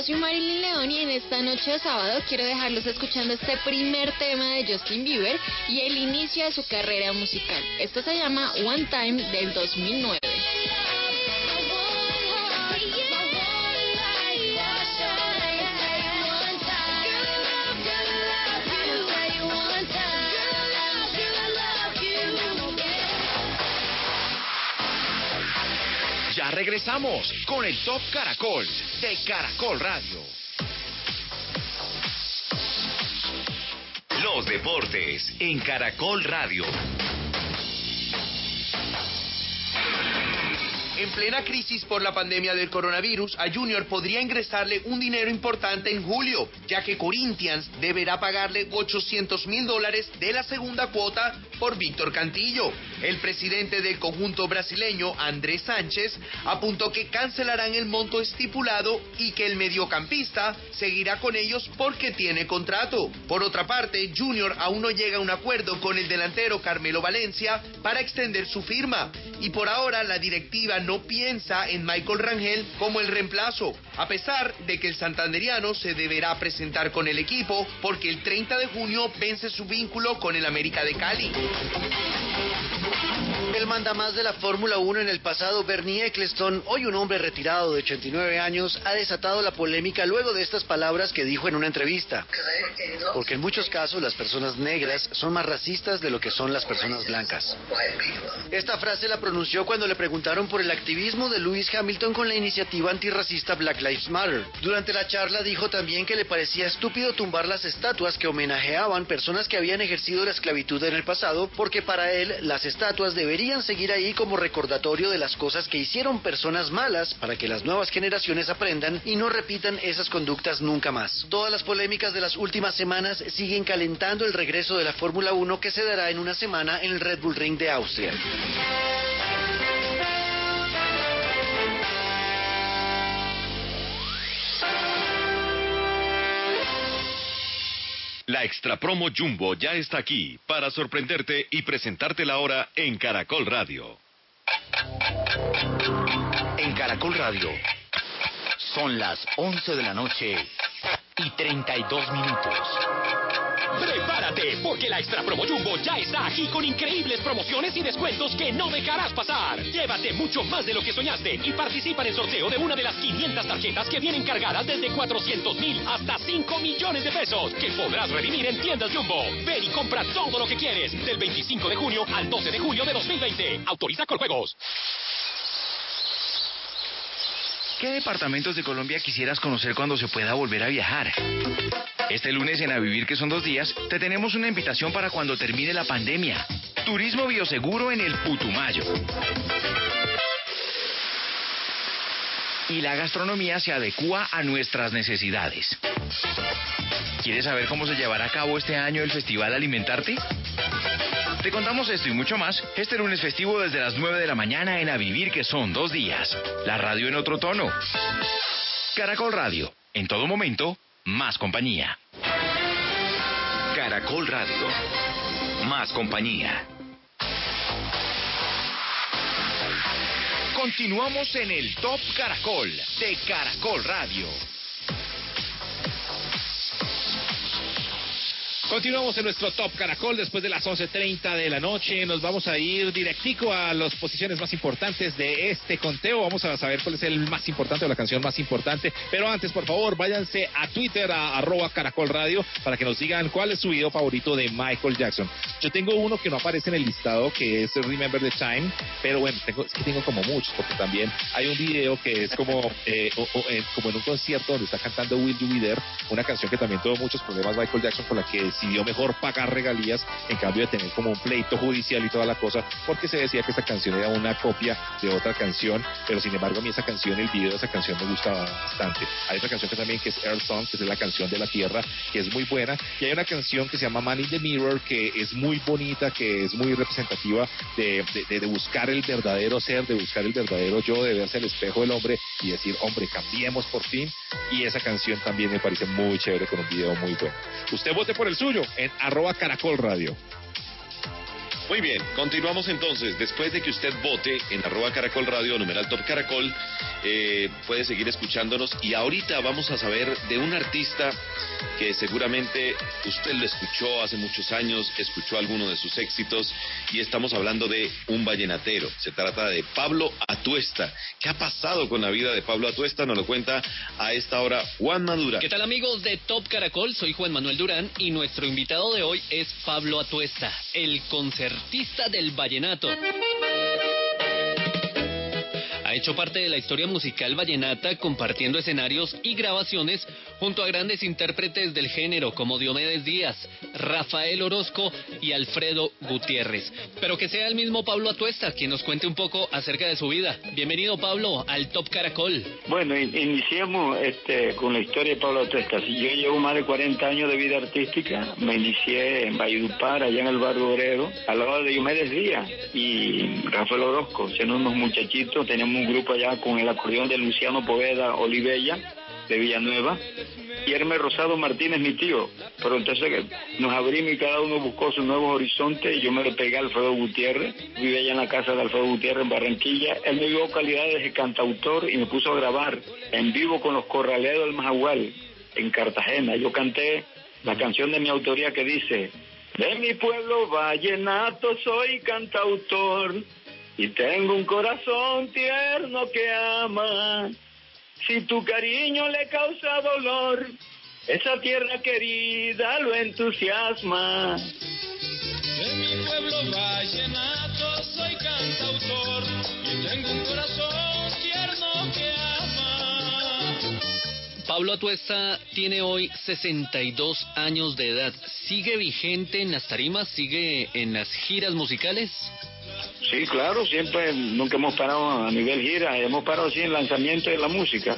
[SPEAKER 17] Yo soy Marilyn León y en esta noche de sábado quiero dejarlos escuchando este primer tema de Justin Bieber y el inicio de su carrera musical. Esto se llama One Time del 2009.
[SPEAKER 1] Ya regresamos con el Top Caracol de Caracol Radio. Los deportes en Caracol Radio.
[SPEAKER 18] En plena crisis por la pandemia del coronavirus, a Junior podría ingresarle un dinero importante en julio, ya que Corinthians deberá pagarle 800 mil dólares de la segunda cuota por Víctor Cantillo. El presidente del conjunto brasileño, Andrés Sánchez, apuntó que cancelarán el monto estipulado y que el mediocampista seguirá con ellos porque tiene contrato. Por otra parte, Junior aún no llega a un acuerdo con el delantero Carmelo Valencia para extender su firma y por ahora la directiva no piensa en Michael Rangel como el reemplazo, a pesar de que el santanderiano se deberá presentar con el equipo porque el 30 de junio vence su vínculo con el América de Cali.
[SPEAKER 19] El mandamás de la Fórmula 1 en el pasado, Bernie Eccleston, hoy un hombre retirado de 89 años, ha desatado la polémica luego de estas palabras que dijo en una entrevista. Porque en muchos casos las personas negras son más racistas de lo que son las personas blancas. Esta frase la pronunció cuando le preguntaron por el activismo de Lewis Hamilton con la iniciativa antirracista Black Lives Matter. Durante la charla dijo también que le parecía estúpido tumbar las estatuas que homenajeaban personas que habían ejercido la esclavitud en el pasado, porque para él las estatuas deberían seguir ahí como recordatorio de las cosas que hicieron personas malas para que las nuevas generaciones aprendan y no repitan esas conductas nunca más. Todas las polémicas de las últimas semanas siguen calentando el regreso de la Fórmula 1 que se dará en una semana en el Red Bull Ring de Austria.
[SPEAKER 1] La extra promo Jumbo ya está aquí para sorprenderte y presentarte la hora en Caracol Radio. En Caracol Radio son las 11 de la noche y 32 minutos.
[SPEAKER 20] Prepárate, porque la Extra Promo Jumbo ya está aquí con increíbles promociones y descuentos que no dejarás pasar. Llévate mucho más de lo que soñaste y participa en el sorteo de una de las 500 tarjetas que vienen cargadas desde 400 mil hasta 5 millones de pesos que podrás redimir en tiendas Jumbo. Ven y compra todo lo que quieres del 25 de junio al 12 de julio de 2020. Autoriza con juegos.
[SPEAKER 21] ¿Qué departamentos de Colombia quisieras conocer cuando se pueda volver a viajar? Este lunes en A Vivir, que son dos días, te tenemos una invitación para cuando termine la pandemia. Turismo bioseguro en el Putumayo. Y la gastronomía se adecua a nuestras necesidades. ¿Quieres saber cómo se llevará a cabo este año el Festival Alimentarte? Te contamos esto y mucho más este lunes festivo desde las 9 de la mañana en A Vivir, que son dos días. La radio en otro tono. Caracol Radio. En todo momento, más compañía.
[SPEAKER 1] Caracol Radio. Más compañía. Continuamos en el Top Caracol de Caracol Radio.
[SPEAKER 4] Continuamos en nuestro Top Caracol después de las 11.30 de la noche. Nos vamos a ir directico a las posiciones más importantes de este conteo. Vamos a saber cuál es el más importante o la canción más importante. Pero antes, por favor, váyanse a Twitter, a arroba Caracol Radio, para que nos digan cuál es su video favorito de Michael Jackson. Yo tengo uno que no aparece en el listado, que es Remember the Time. Pero bueno, tengo, es que tengo como muchos, porque también hay un video que es como, [laughs] eh, eh, como en un concierto donde está cantando Will You Be There, una canción que también tuvo muchos problemas Michael Jackson con la que decidió mejor pagar regalías en cambio de tener como un pleito judicial y toda la cosa, porque se decía que esta canción era una copia de otra canción, pero sin embargo a mí esa canción, el video de esa canción me gusta bastante. Hay otra canción que también que es Earth Song, que es la canción de la tierra, que es muy buena, y hay una canción que se llama Man in the Mirror, que es muy bonita, que es muy representativa de, de, de buscar el verdadero ser, de buscar el verdadero yo, de verse al espejo del hombre y decir, hombre, cambiemos por fin. Y esa canción también me parece muy chévere con un video muy bueno. Usted vote por el en arroba caracol radio.
[SPEAKER 2] Muy bien, continuamos entonces. Después de que usted vote en arroba caracol radio, numeral top caracol, eh, puede seguir escuchándonos. Y ahorita vamos a saber de un artista que seguramente usted lo escuchó hace muchos años, escuchó alguno de sus éxitos, y estamos hablando de un vallenatero. Se trata de Pablo Atuesta. ¿Qué ha pasado con la vida de Pablo Atuesta? Nos lo cuenta a esta hora Juan Madura.
[SPEAKER 22] ¿Qué tal amigos de Top Caracol? Soy Juan Manuel Durán y nuestro invitado de hoy es Pablo Atuesta, el concertista del vallenato. Ha hecho parte de la historia musical vallenata compartiendo escenarios y grabaciones junto a grandes intérpretes del género como Diomedes Díaz, Rafael Orozco y Alfredo Gutiérrez. Pero que sea el mismo Pablo Atuesta quien nos cuente un poco acerca de su vida. Bienvenido Pablo al Top Caracol.
[SPEAKER 23] Bueno, in- iniciemos este, con la historia de Pablo Atuesta. Yo llevo más de 40 años de vida artística. Me inicié en Valledupar, allá en el barrio obrero, al lado de Diomedes Díaz y Rafael Orozco. Siendo unos muchachitos, teníamos un grupo allá con el acordeón de Luciano Poveda Olivella, de Villanueva, y Hermes Rosado Martínez, mi tío. Pero entonces nos abrimos y cada uno buscó sus nuevos horizontes y yo me pegué a Alfredo Gutiérrez. Viví allá en la casa de Alfredo Gutiérrez en Barranquilla. Él me dio calidades de cantautor y me puso a grabar en vivo con los corraleros del Majagual en Cartagena. Yo canté la canción de mi autoría que dice, de mi pueblo vallenato soy cantautor y tengo un corazón tierno que ama. Si tu cariño le causa dolor, esa tierra querida lo entusiasma.
[SPEAKER 12] De mi pueblo vallenato soy cantautor y tengo un corazón tierno que ama.
[SPEAKER 22] Pablo Atuesta tiene hoy 62 años de edad. ¿Sigue vigente en las tarimas? ¿Sigue en las giras musicales?
[SPEAKER 23] Sí, claro, siempre, nunca hemos parado a nivel gira, hemos parado así en lanzamiento de la música,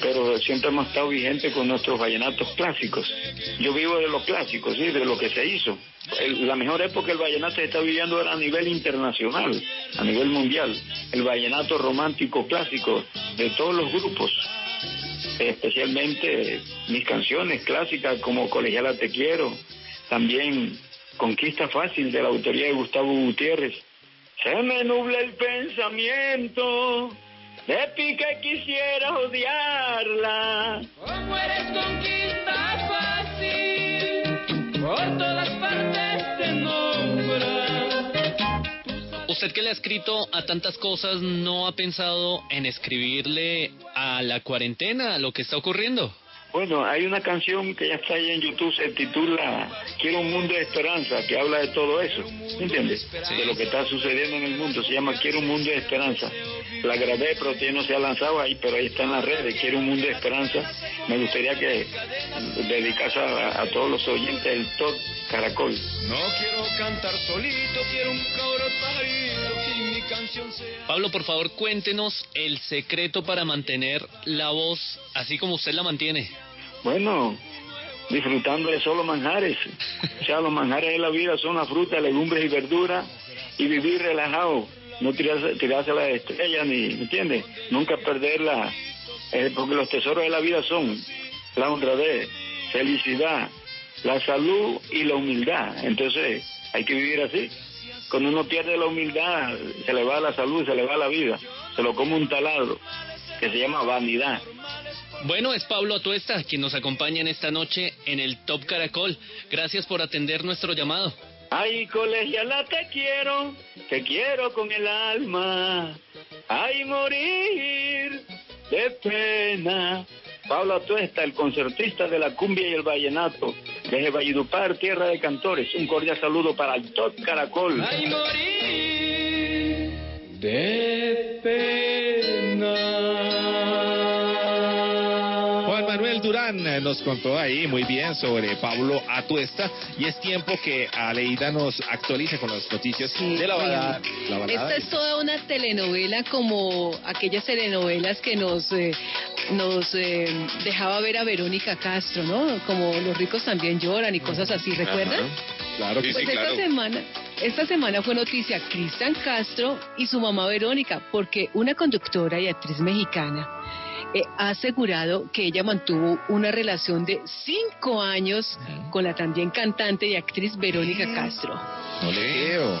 [SPEAKER 23] pero siempre hemos estado vigentes con nuestros vallenatos clásicos. Yo vivo de los clásicos, sí, de lo que se hizo. El- la mejor época del vallenato se está viviendo era a nivel internacional, a nivel mundial. El vallenato romántico clásico de todos los grupos, especialmente mis canciones clásicas como Colegiala Te Quiero, también Conquista Fácil de la autoría de Gustavo Gutiérrez. Se me nubla el pensamiento, de pica quisiera odiarla.
[SPEAKER 12] Como eres conquista fácil, por todas partes te nombra.
[SPEAKER 22] Usted que le ha escrito a tantas cosas, ¿no ha pensado en escribirle a la cuarentena, a lo que está ocurriendo?
[SPEAKER 23] Bueno, hay una canción que ya está ahí en YouTube, se titula Quiero un mundo de esperanza, que habla de todo eso, ¿entiendes? De lo que está sucediendo en el mundo, se llama Quiero un mundo de esperanza. La grabé, pero todavía no se ha lanzado ahí, pero ahí está en las redes, Quiero un mundo de esperanza. Me gustaría que dedicase a, a todos los oyentes del Top Caracol.
[SPEAKER 12] No quiero cantar solito, quiero un pajarito
[SPEAKER 22] Pablo, por favor, cuéntenos el secreto para mantener la voz así como usted la mantiene.
[SPEAKER 23] Bueno, disfrutando de solo manjares. O sea, los manjares de la vida son la fruta, legumbres y verduras y vivir relajado. No tirarse, tirarse a las estrellas, ni, ¿me entiendes? Nunca perderla. Eh, porque los tesoros de la vida son la honradez, felicidad, la salud y la humildad. Entonces, hay que vivir así. Cuando uno pierde la humildad, se le va la salud, se le va la vida. Se lo come un taladro, que se llama vanidad.
[SPEAKER 22] Bueno, es Pablo Atuesta quien nos acompaña en esta noche en el Top Caracol. Gracias por atender nuestro llamado.
[SPEAKER 23] Ay, colegiala, te quiero, te quiero con el alma. Ay, morir de pena. Pablo Atuesta, el concertista de la cumbia y el vallenato, desde Valledupar, tierra de cantores. Un cordial saludo para el Top Caracol.
[SPEAKER 12] Ay, morir de pena.
[SPEAKER 4] Durán eh, nos contó ahí muy bien sobre Pablo Atuesta y es tiempo que Aleida nos actualice con las noticias de la balada. la balada.
[SPEAKER 3] Esta es toda una telenovela como aquellas telenovelas que nos eh, nos eh, dejaba ver a Verónica Castro, ¿no? Como los ricos también lloran y cosas así, ¿recuerdan?
[SPEAKER 4] Claro
[SPEAKER 3] pues esta semana, esta semana fue noticia Cristian Castro y su mamá Verónica, porque una conductora y actriz mexicana eh, ha asegurado que ella mantuvo una relación de cinco años con la también cantante y actriz Verónica Castro.
[SPEAKER 4] No leo.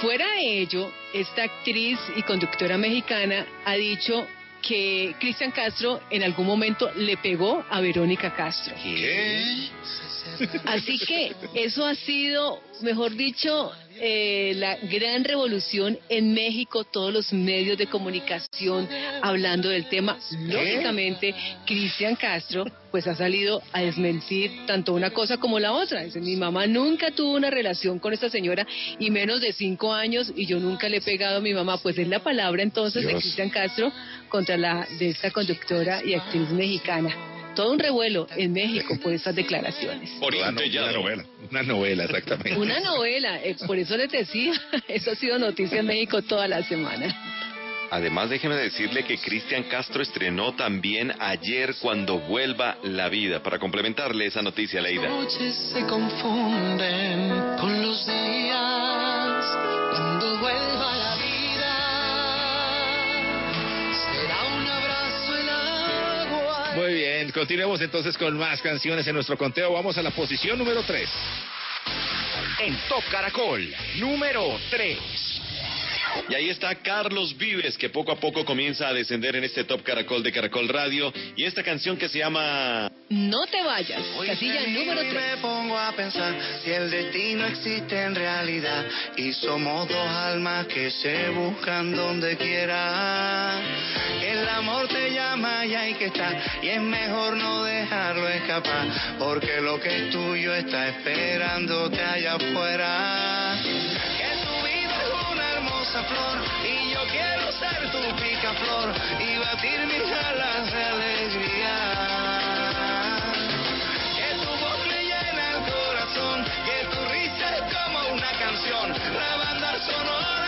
[SPEAKER 3] Fuera de ello, esta actriz y conductora mexicana ha dicho que Cristian Castro en algún momento le pegó a Verónica Castro. Así que eso ha sido, mejor dicho, eh, la gran revolución en México, todos los medios de comunicación hablando del tema. Lógicamente, Cristian Castro pues ha salido a desmentir tanto una cosa como la otra. Dice, mi mamá nunca tuvo una relación con esta señora y menos de cinco años y yo nunca le he pegado a mi mamá. Pues es la palabra entonces de. Cristian Castro contra la de esta conductora y actriz mexicana. Todo un revuelo en México por estas declaraciones.
[SPEAKER 4] Una, no- una novela. Una novela, exactamente.
[SPEAKER 3] Una novela, eh, por eso les decía, [laughs] eso ha sido noticia en México toda la semana.
[SPEAKER 2] Además, déjeme decirle que Cristian Castro estrenó también ayer cuando vuelva la vida. Para complementarle esa noticia, Leida.
[SPEAKER 6] noches se confunden con los días
[SPEAKER 4] Muy bien, continuemos entonces con más canciones en nuestro conteo. Vamos a la posición número 3.
[SPEAKER 1] En Top Caracol, número 3.
[SPEAKER 2] Y ahí está Carlos Vives, que poco a poco comienza a descender en este Top Caracol de Caracol Radio. Y esta canción que se llama...
[SPEAKER 3] No te vayas, casilla número
[SPEAKER 6] y
[SPEAKER 3] 3.
[SPEAKER 6] me pongo a pensar si el destino existe en realidad y somos dos almas que se buscan donde quiera. El amor te llama y hay que estar y es mejor no dejarlo escapar porque lo que es tuyo está esperándote allá afuera. Y yo quiero ser tu picaflor y batir mis alas de alegría. Que tu voz me llena el corazón, que tu risa es como una canción, la banda sonora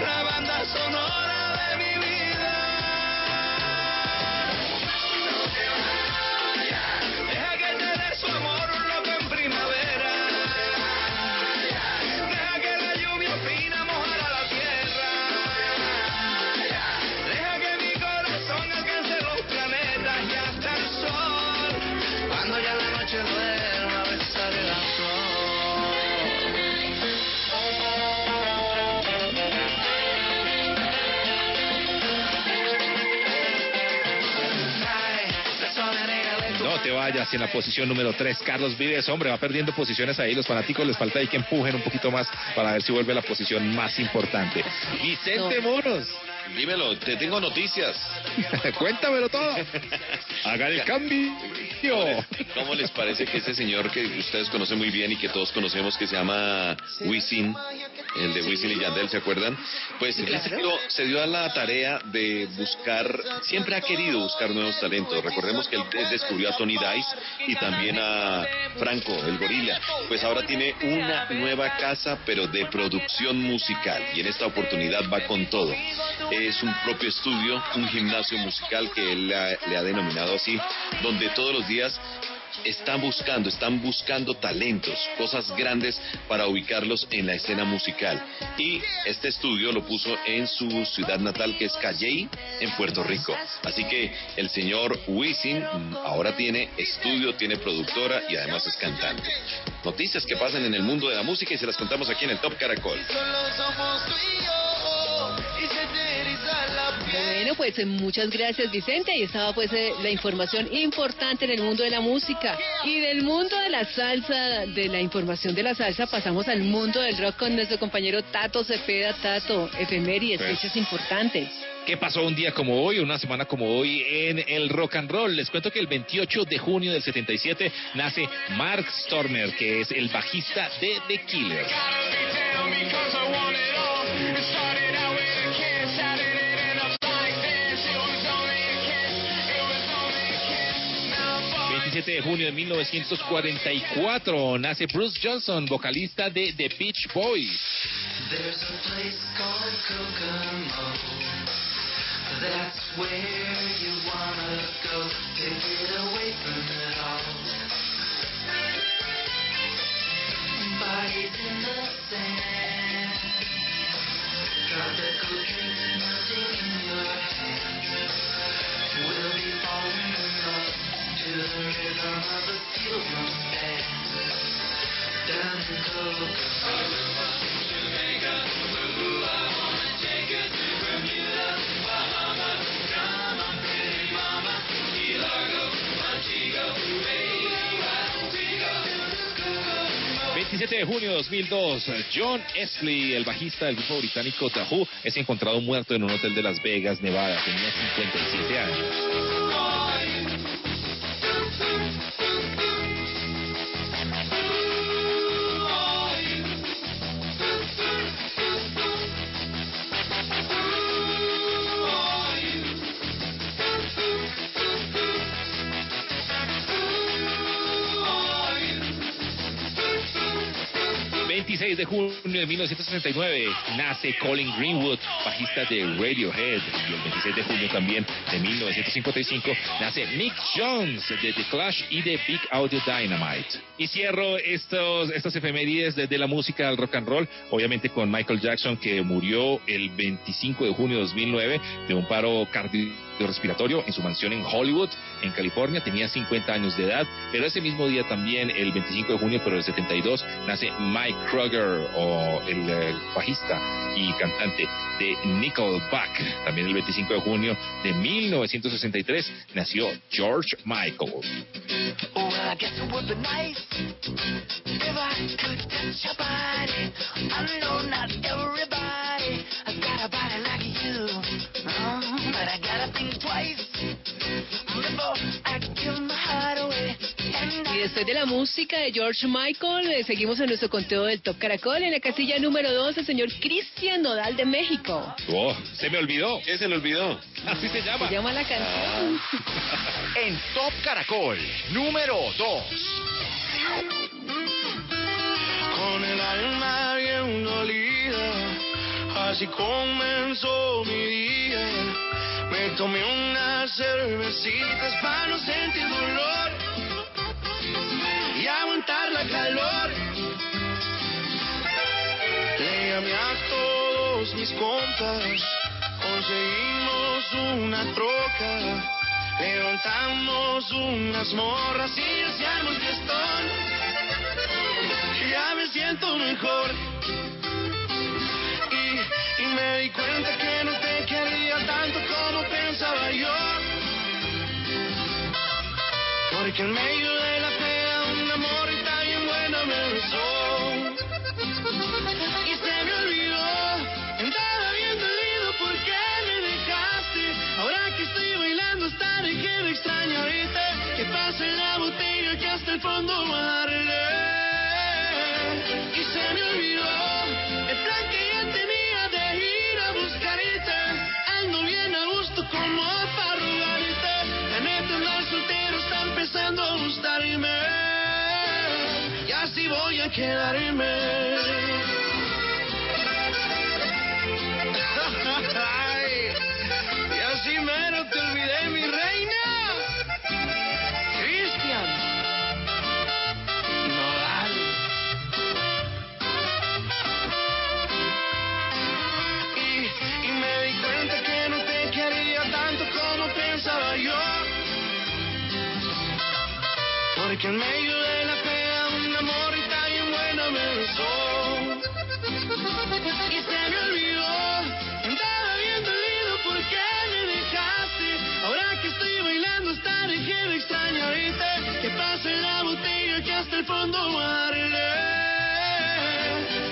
[SPEAKER 6] la banda sonora en la
[SPEAKER 4] posición número 3, Carlos Vives, hombre, va perdiendo posiciones ahí. Los fanáticos les falta ahí que empujen un poquito más para ver si vuelve a la posición más importante. Vicente Moros.
[SPEAKER 2] Dímelo, te tengo noticias. [laughs]
[SPEAKER 4] Cuéntamelo todo. Hagan el cambio.
[SPEAKER 2] ¿Cómo les parece que ese señor que ustedes conocen muy bien y que todos conocemos que se llama Wisin el de Wisin y Yandel, ¿se acuerdan? Pues él se dio, se dio a la tarea de buscar, siempre ha querido buscar nuevos talentos. Recordemos que él descubrió a Tony Dice y también a Franco, el gorila. Pues ahora tiene una nueva casa, pero de producción musical. Y en esta oportunidad va con todo. Es un propio estudio, un gimnasio musical que él le ha- le ha denominado así, donde todos los días están buscando, están buscando talentos, cosas grandes para ubicarlos en la escena musical. Y este estudio lo puso en su ciudad natal, que es Calley, en Puerto Rico. Así que el señor Wisin ahora tiene estudio, tiene productora y además es cantante. Noticias que pasan en el mundo de la música y se las contamos aquí en el Top Caracol.
[SPEAKER 16] Solo somos.
[SPEAKER 3] Bueno, pues eh, muchas gracias Vicente. Ahí estaba pues eh, la información importante en el mundo de la música. Y del mundo de la salsa, de la información de la salsa, pasamos al mundo del rock con nuestro compañero Tato Cepeda. Tato, efemérides,
[SPEAKER 4] Pues.
[SPEAKER 3] fechas importantes.
[SPEAKER 4] ¿Qué pasó un día como hoy, una semana como hoy en el rock and roll? Les cuento que el 28 de junio del 77 nace Mark Stormer, que es el bajista de The Killers. 17 de junio de 1944 nace Bruce Johnson, vocalista de The Beach Boys. 27 de junio de 2002, John Esley, el bajista del grupo británico Who, es encontrado muerto en un hotel de Las Vegas, Nevada. Tenía 57 años. De junio de 1969 nace Colin Greenwood, bajista de Radiohead. Y el 26 de junio también de 1955 nace Mick Jones de The Clash y de Big Audio Dynamite. Y cierro estos, estas efemérides de, de la música del rock and roll, obviamente con Michael Jackson que murió el 25 de junio de 2009 de un paro cardiorrespiratorio en su mansión en Hollywood, en California. Tenía 50 años de edad, pero ese mismo día también, el 25 de junio, pero del 72, nace Mike Kruger, o el eh, bajista y cantante de Nickelback. También el 25 de junio de 1963 nació George Michael.
[SPEAKER 12] But I gotta think twice before I give my heart away. And
[SPEAKER 3] Y después de la música de George Michael, eh, seguimos en nuestro conteo del Top Caracol. En la casilla número 2, el señor Cristian Nodal de México.
[SPEAKER 4] Oh, se me olvidó.
[SPEAKER 2] ¿Qué se le olvidó?
[SPEAKER 4] Así se llama.
[SPEAKER 3] Se llama la canción.
[SPEAKER 1] En Top Caracol, número 2.
[SPEAKER 16] Con el alma bien dolida, así comenzó mi día. Me tomé unas cervecitas para no sentir dolor y aguantar la calor. Le llamé a todos mis compas, conseguimos una troca. Levantamos unas morras y hacíamos fiestón. Ya me siento mejor. Y, y me di cuenta que no Porque en medio de la pega una morrita bien buena me besó. Y se me olvidó, andaba bien dolido porque me dejaste. Ahora que estoy bailando hasta de que me extraño. Que pase la botella que hasta el fondo va quedarme. Ay, y así mero te olvidé, mi reina. Cristian. Nodal. Y, y me di cuenta que no te quería tanto como pensaba yo. Porque en el fondo guarde.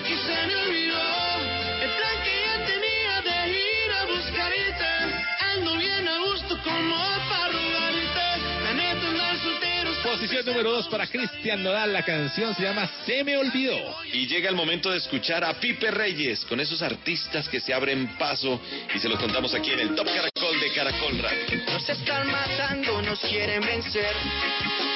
[SPEAKER 16] Y se me olvidó el plan que ya tenía de ir a buscarte. Ando bien a gusto como para robarte. La neta andar solteros.
[SPEAKER 4] Posición número 2 para Cristian Nodal. La canción se llama Se me olvidó.
[SPEAKER 2] Y llega el momento de escuchar a Pipe Reyes con esos artistas que se abren paso y se los contamos aquí en el Top Caracol de Caracol Radio.
[SPEAKER 13] Nos están matando, nos quieren vencer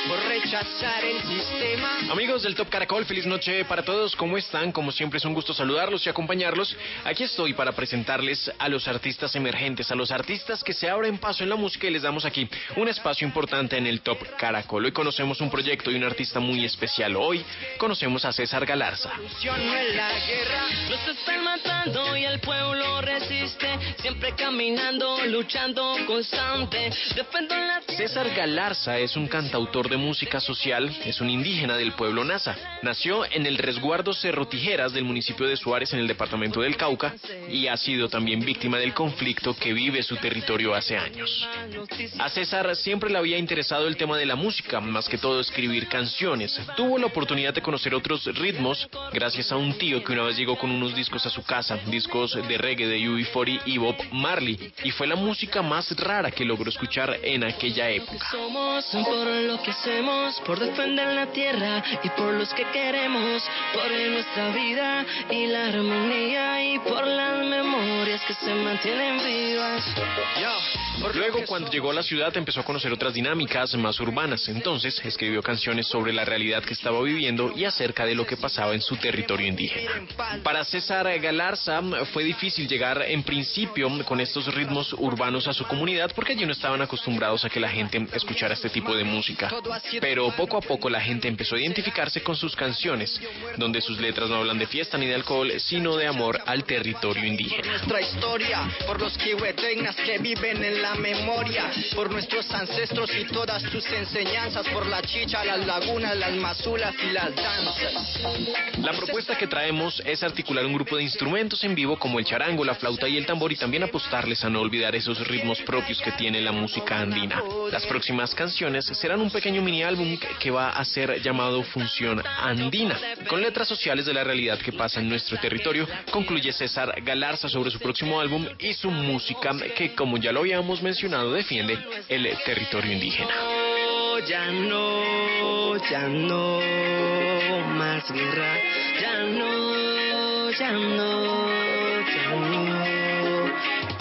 [SPEAKER 13] por rechazar el sistema.
[SPEAKER 24] Amigos del Top Caracol, feliz noche para todos. ¿Cómo están? Como siempre es un gusto saludarlos y acompañarlos. Aquí estoy para presentarles a los artistas emergentes, a los artistas que se abren paso en la música y les damos aquí un espacio importante en el Top Caracol. Hoy conocemos un proyecto y un artista muy especial. Hoy conocemos a César Galarza.
[SPEAKER 12] Nos están matando y el pueblo resiste, siempre caminando, luchando constante. Defendo la
[SPEAKER 24] César Galarza es un cantautor de música social, es un indígena del pueblo Nasa. Nació en el resguardo Cerro Tijeras del municipio de Suárez en el departamento del Cauca y ha sido también víctima del conflicto que vive su territorio hace años. A César siempre le había interesado el tema de la música, más que todo escribir canciones. Tuvo la oportunidad de conocer otros ritmos gracias a un tío que una vez llegó con unos discos a su casa, discos de reggae de UB40 y Bob Marley, y fue la música más rara que logró escuchar en aquella época.
[SPEAKER 12] somos, por lo que por defender la tierra y por los que queremos, por nuestra vida y la armonía y por las memorias que se mantienen vivas.
[SPEAKER 24] Luego, cuando llegó a la ciudad, empezó a conocer otras dinámicas más urbanas. Entonces, escribió canciones sobre la realidad que estaba viviendo y acerca de lo que pasaba en su territorio indígena. Para César Galarza fue difícil llegar en principio con estos ritmos urbanos a su comunidad porque allí no estaban acostumbrados a que la gente escuchara este tipo de música. Pero poco a poco la gente empezó a identificarse con sus canciones, donde sus letras no hablan de fiesta ni de alcohol, sino de amor al territorio indígena.
[SPEAKER 13] Nuestra historia, por los kihuetegnas que viven en la memoria, por nuestros ancestros y todas sus enseñanzas, por la chicha, las lagunas, las mazulas y las danzas.
[SPEAKER 24] La propuesta que traemos es articular un grupo de instrumentos en vivo como el charango, la flauta y el tambor y también apostarles a no olvidar esos ritmos propios que tiene la música andina. Las próximas canciones serán un pequeño mini álbum que- va a ser llamado Función Andina, con letras sociales de la realidad que pasa en nuestro territorio, concluye César Galarza sobre su próximo álbum y su música que, como ya lo habíamos mencionado, defiende el territorio indígena.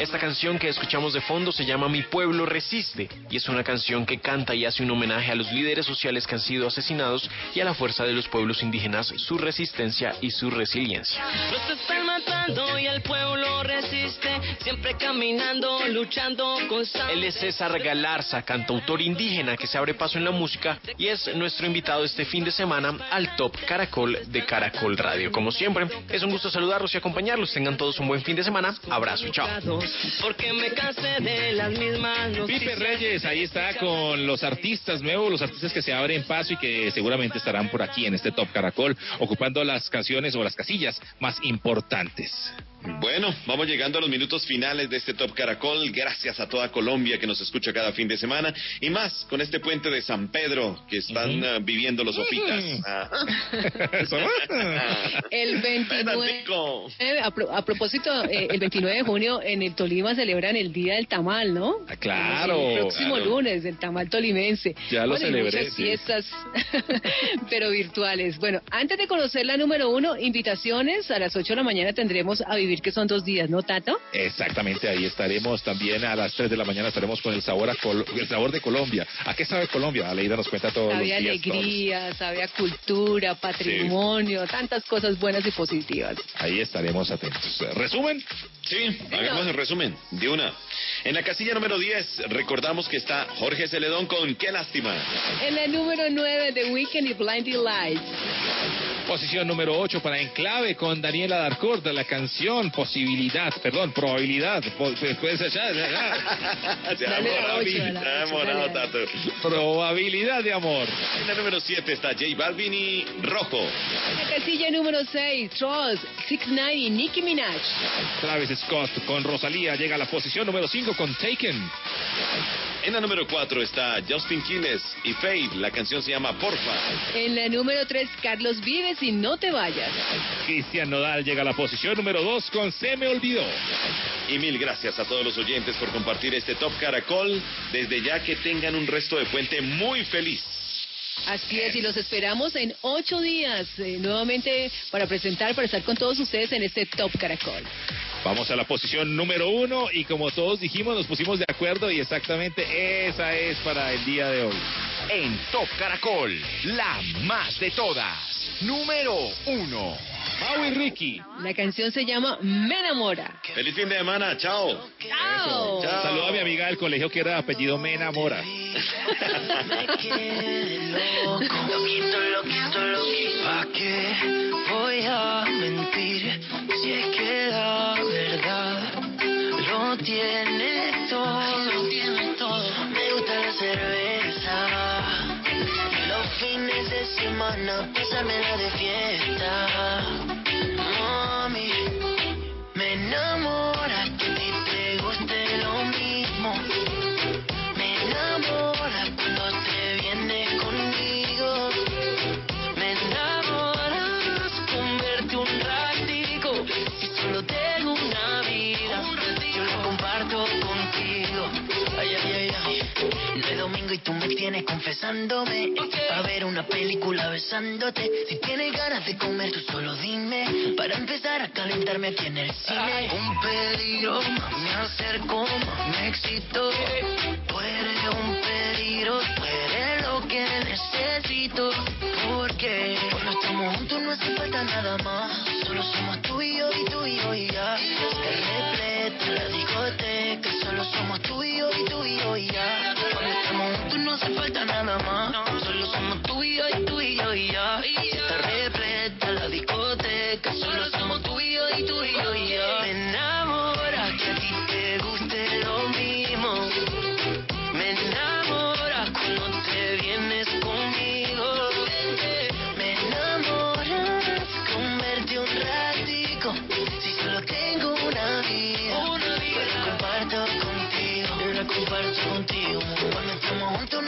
[SPEAKER 24] Esta canción que escuchamos de fondo se llama Mi pueblo resiste y es una canción que canta y hace un homenaje a los líderes sociales que han sido asesinados y a la fuerza de los pueblos indígenas, su resistencia y su resiliencia.
[SPEAKER 12] Nos están matando y el pueblo resiste, siempre caminando, luchando constante.
[SPEAKER 24] Él es César Galarza, cantautor indígena que se abre paso en la música y es nuestro invitado este fin de semana al Top Caracol de Caracol Radio. Como siempre, es un gusto saludarlos y acompañarlos. Tengan todos un buen fin de semana. Abrazo, chao.
[SPEAKER 12] Porque me cansé de las mismas noticias.
[SPEAKER 4] Pipe Reyes, ahí está con los artistas nuevos, los artistas que se abren paso y que seguramente estarán por aquí en este Top Caracol, ocupando las canciones o las casillas más importantes.
[SPEAKER 2] Bueno, vamos llegando a los minutos finales de este Top Caracol. Gracias a toda Colombia que nos escucha cada fin de semana. Y más con este puente de San Pedro que están ah, viviendo los opitas. Ah. [laughs]
[SPEAKER 3] El [laughs] 29, eh, a, pro- a propósito, eh, el 29 de junio en el Tolima celebran el Día del Tamal, ¿no?
[SPEAKER 4] claro,
[SPEAKER 3] El próximo
[SPEAKER 4] claro.
[SPEAKER 3] lunes, el Tamal tolimense.
[SPEAKER 4] Ya lo
[SPEAKER 3] Bueno,
[SPEAKER 4] celebré,
[SPEAKER 3] muchas
[SPEAKER 4] sí.
[SPEAKER 3] fiestas, [laughs] pero virtuales. Bueno, antes de conocer la número uno, invitaciones. A las 8 de la mañana tendremos a vivir que son dos días, ¿no, Tato?
[SPEAKER 4] Exactamente, ahí estaremos también a las 3 de la mañana, estaremos con el sabor, a Col- el sabor de Colombia. ¿A qué sabe Colombia? Aleida nos cuenta todos
[SPEAKER 3] Sabe a
[SPEAKER 4] los días. todos.
[SPEAKER 3] alegría, sabe a cultura, patrimonio, tantas cosas buenas y positivas.
[SPEAKER 4] Ahí estaremos atentos. ¿Resumen?
[SPEAKER 2] Sí, hagamos el resumen de una. En la casilla número 10 recordamos que está Jorge Celedón con Qué lástima.
[SPEAKER 3] En la número 9 de Weekend y Blinding Lights.
[SPEAKER 4] Posición número 8 para Enclave con Daniela Darcourt de la canción Posibilidad, perdón, Probabilidad. Pues, pues, ya, ya, ya.
[SPEAKER 2] Se ha demorado, se ha demorado, Tato.
[SPEAKER 4] Probabilidad de amor.
[SPEAKER 2] En la número 7 está J Balvin y Rojo.
[SPEAKER 3] En la casilla número 6, Trolls, 6ix9ine y Nicki Minaj.
[SPEAKER 4] Travis Scott con Rosalía llega a la posición número 5 con Taken.
[SPEAKER 2] En la número 4 está Justin Quiles y Fade. La canción se llama Porfa.
[SPEAKER 3] En la número 3, Carlos Vives y No te vayas.
[SPEAKER 4] Cristian Nodal llega a la posición número 2 con Se me olvidó.
[SPEAKER 2] Y mil gracias a todos los oyentes por compartir este Top Caracol. Desde ya que tengan un resto de puente muy feliz.
[SPEAKER 3] Así es, y los esperamos en ocho días eh, nuevamente para presentar, para estar con todos ustedes en este Top Caracol.
[SPEAKER 4] Vamos a la posición número 1 y como todos dijimos nos pusimos de acuerdo y exactamente esa es para el día de hoy.
[SPEAKER 1] En Top Caracol, la más de todas. Número uno.
[SPEAKER 4] Y Ricky.
[SPEAKER 3] La canción se llama Me enamora.
[SPEAKER 2] Feliz fin de semana. Chao.
[SPEAKER 3] Chao.
[SPEAKER 4] Saluda a mi amiga del colegio que era de apellido Me enamora.
[SPEAKER 13] Loquito, loquito, loquito. ¿Pa' qué voy a mentir si es que la verdad lo tiene todo? Lo tiene todo. Me gusta la cerveza los fines de semana pasármela de fiesta. Y tú me tienes confesándome. A ver una película besándote. Si tienes ganas de comer, tú solo dime. Para empezar a calentarme aquí en el cine. Un peligro, me acerco, me excito. Tú eres un peligro, tú eres lo que necesito. Porque cuando estamos juntos no hace falta nada más. Solo somos tú y yo y tú y yo y ya. La discoteca. Solo somos tú y yo y tú y yo y ya. Cuando estamos juntos no hace falta nada más. Solo somos tú y yo y tú y yo y ya. Está repleta la discoteca. Solo somos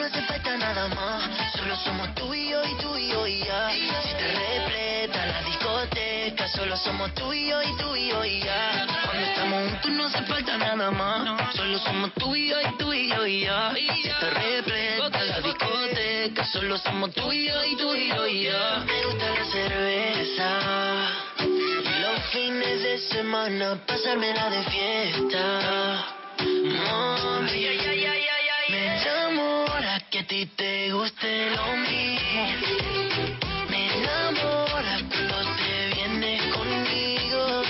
[SPEAKER 13] no hace falta nada más. Solo somos tú y yo y tú y yo y ya. Si te repleta la discoteca, solo somos tú y yo y tú y yo y ya. Cuando estamos juntos no hace falta nada más. Solo somos tú y yo y tú y yo y ya. Si te repleta la discoteca, solo somos tú y yo y tú y yo y ya. Me gusta la cerveza. Los fines de semana pasármela de fiesta. Mami, me enamora que a ti te guste lo mismo. Me enamora cuando te vienes conmigo.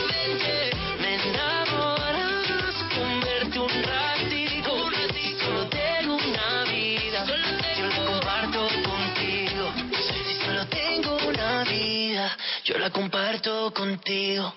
[SPEAKER 13] Me enamoras con verte un ratico. Si solo tengo una vida, yo la comparto contigo. Si solo tengo una vida, yo la comparto contigo.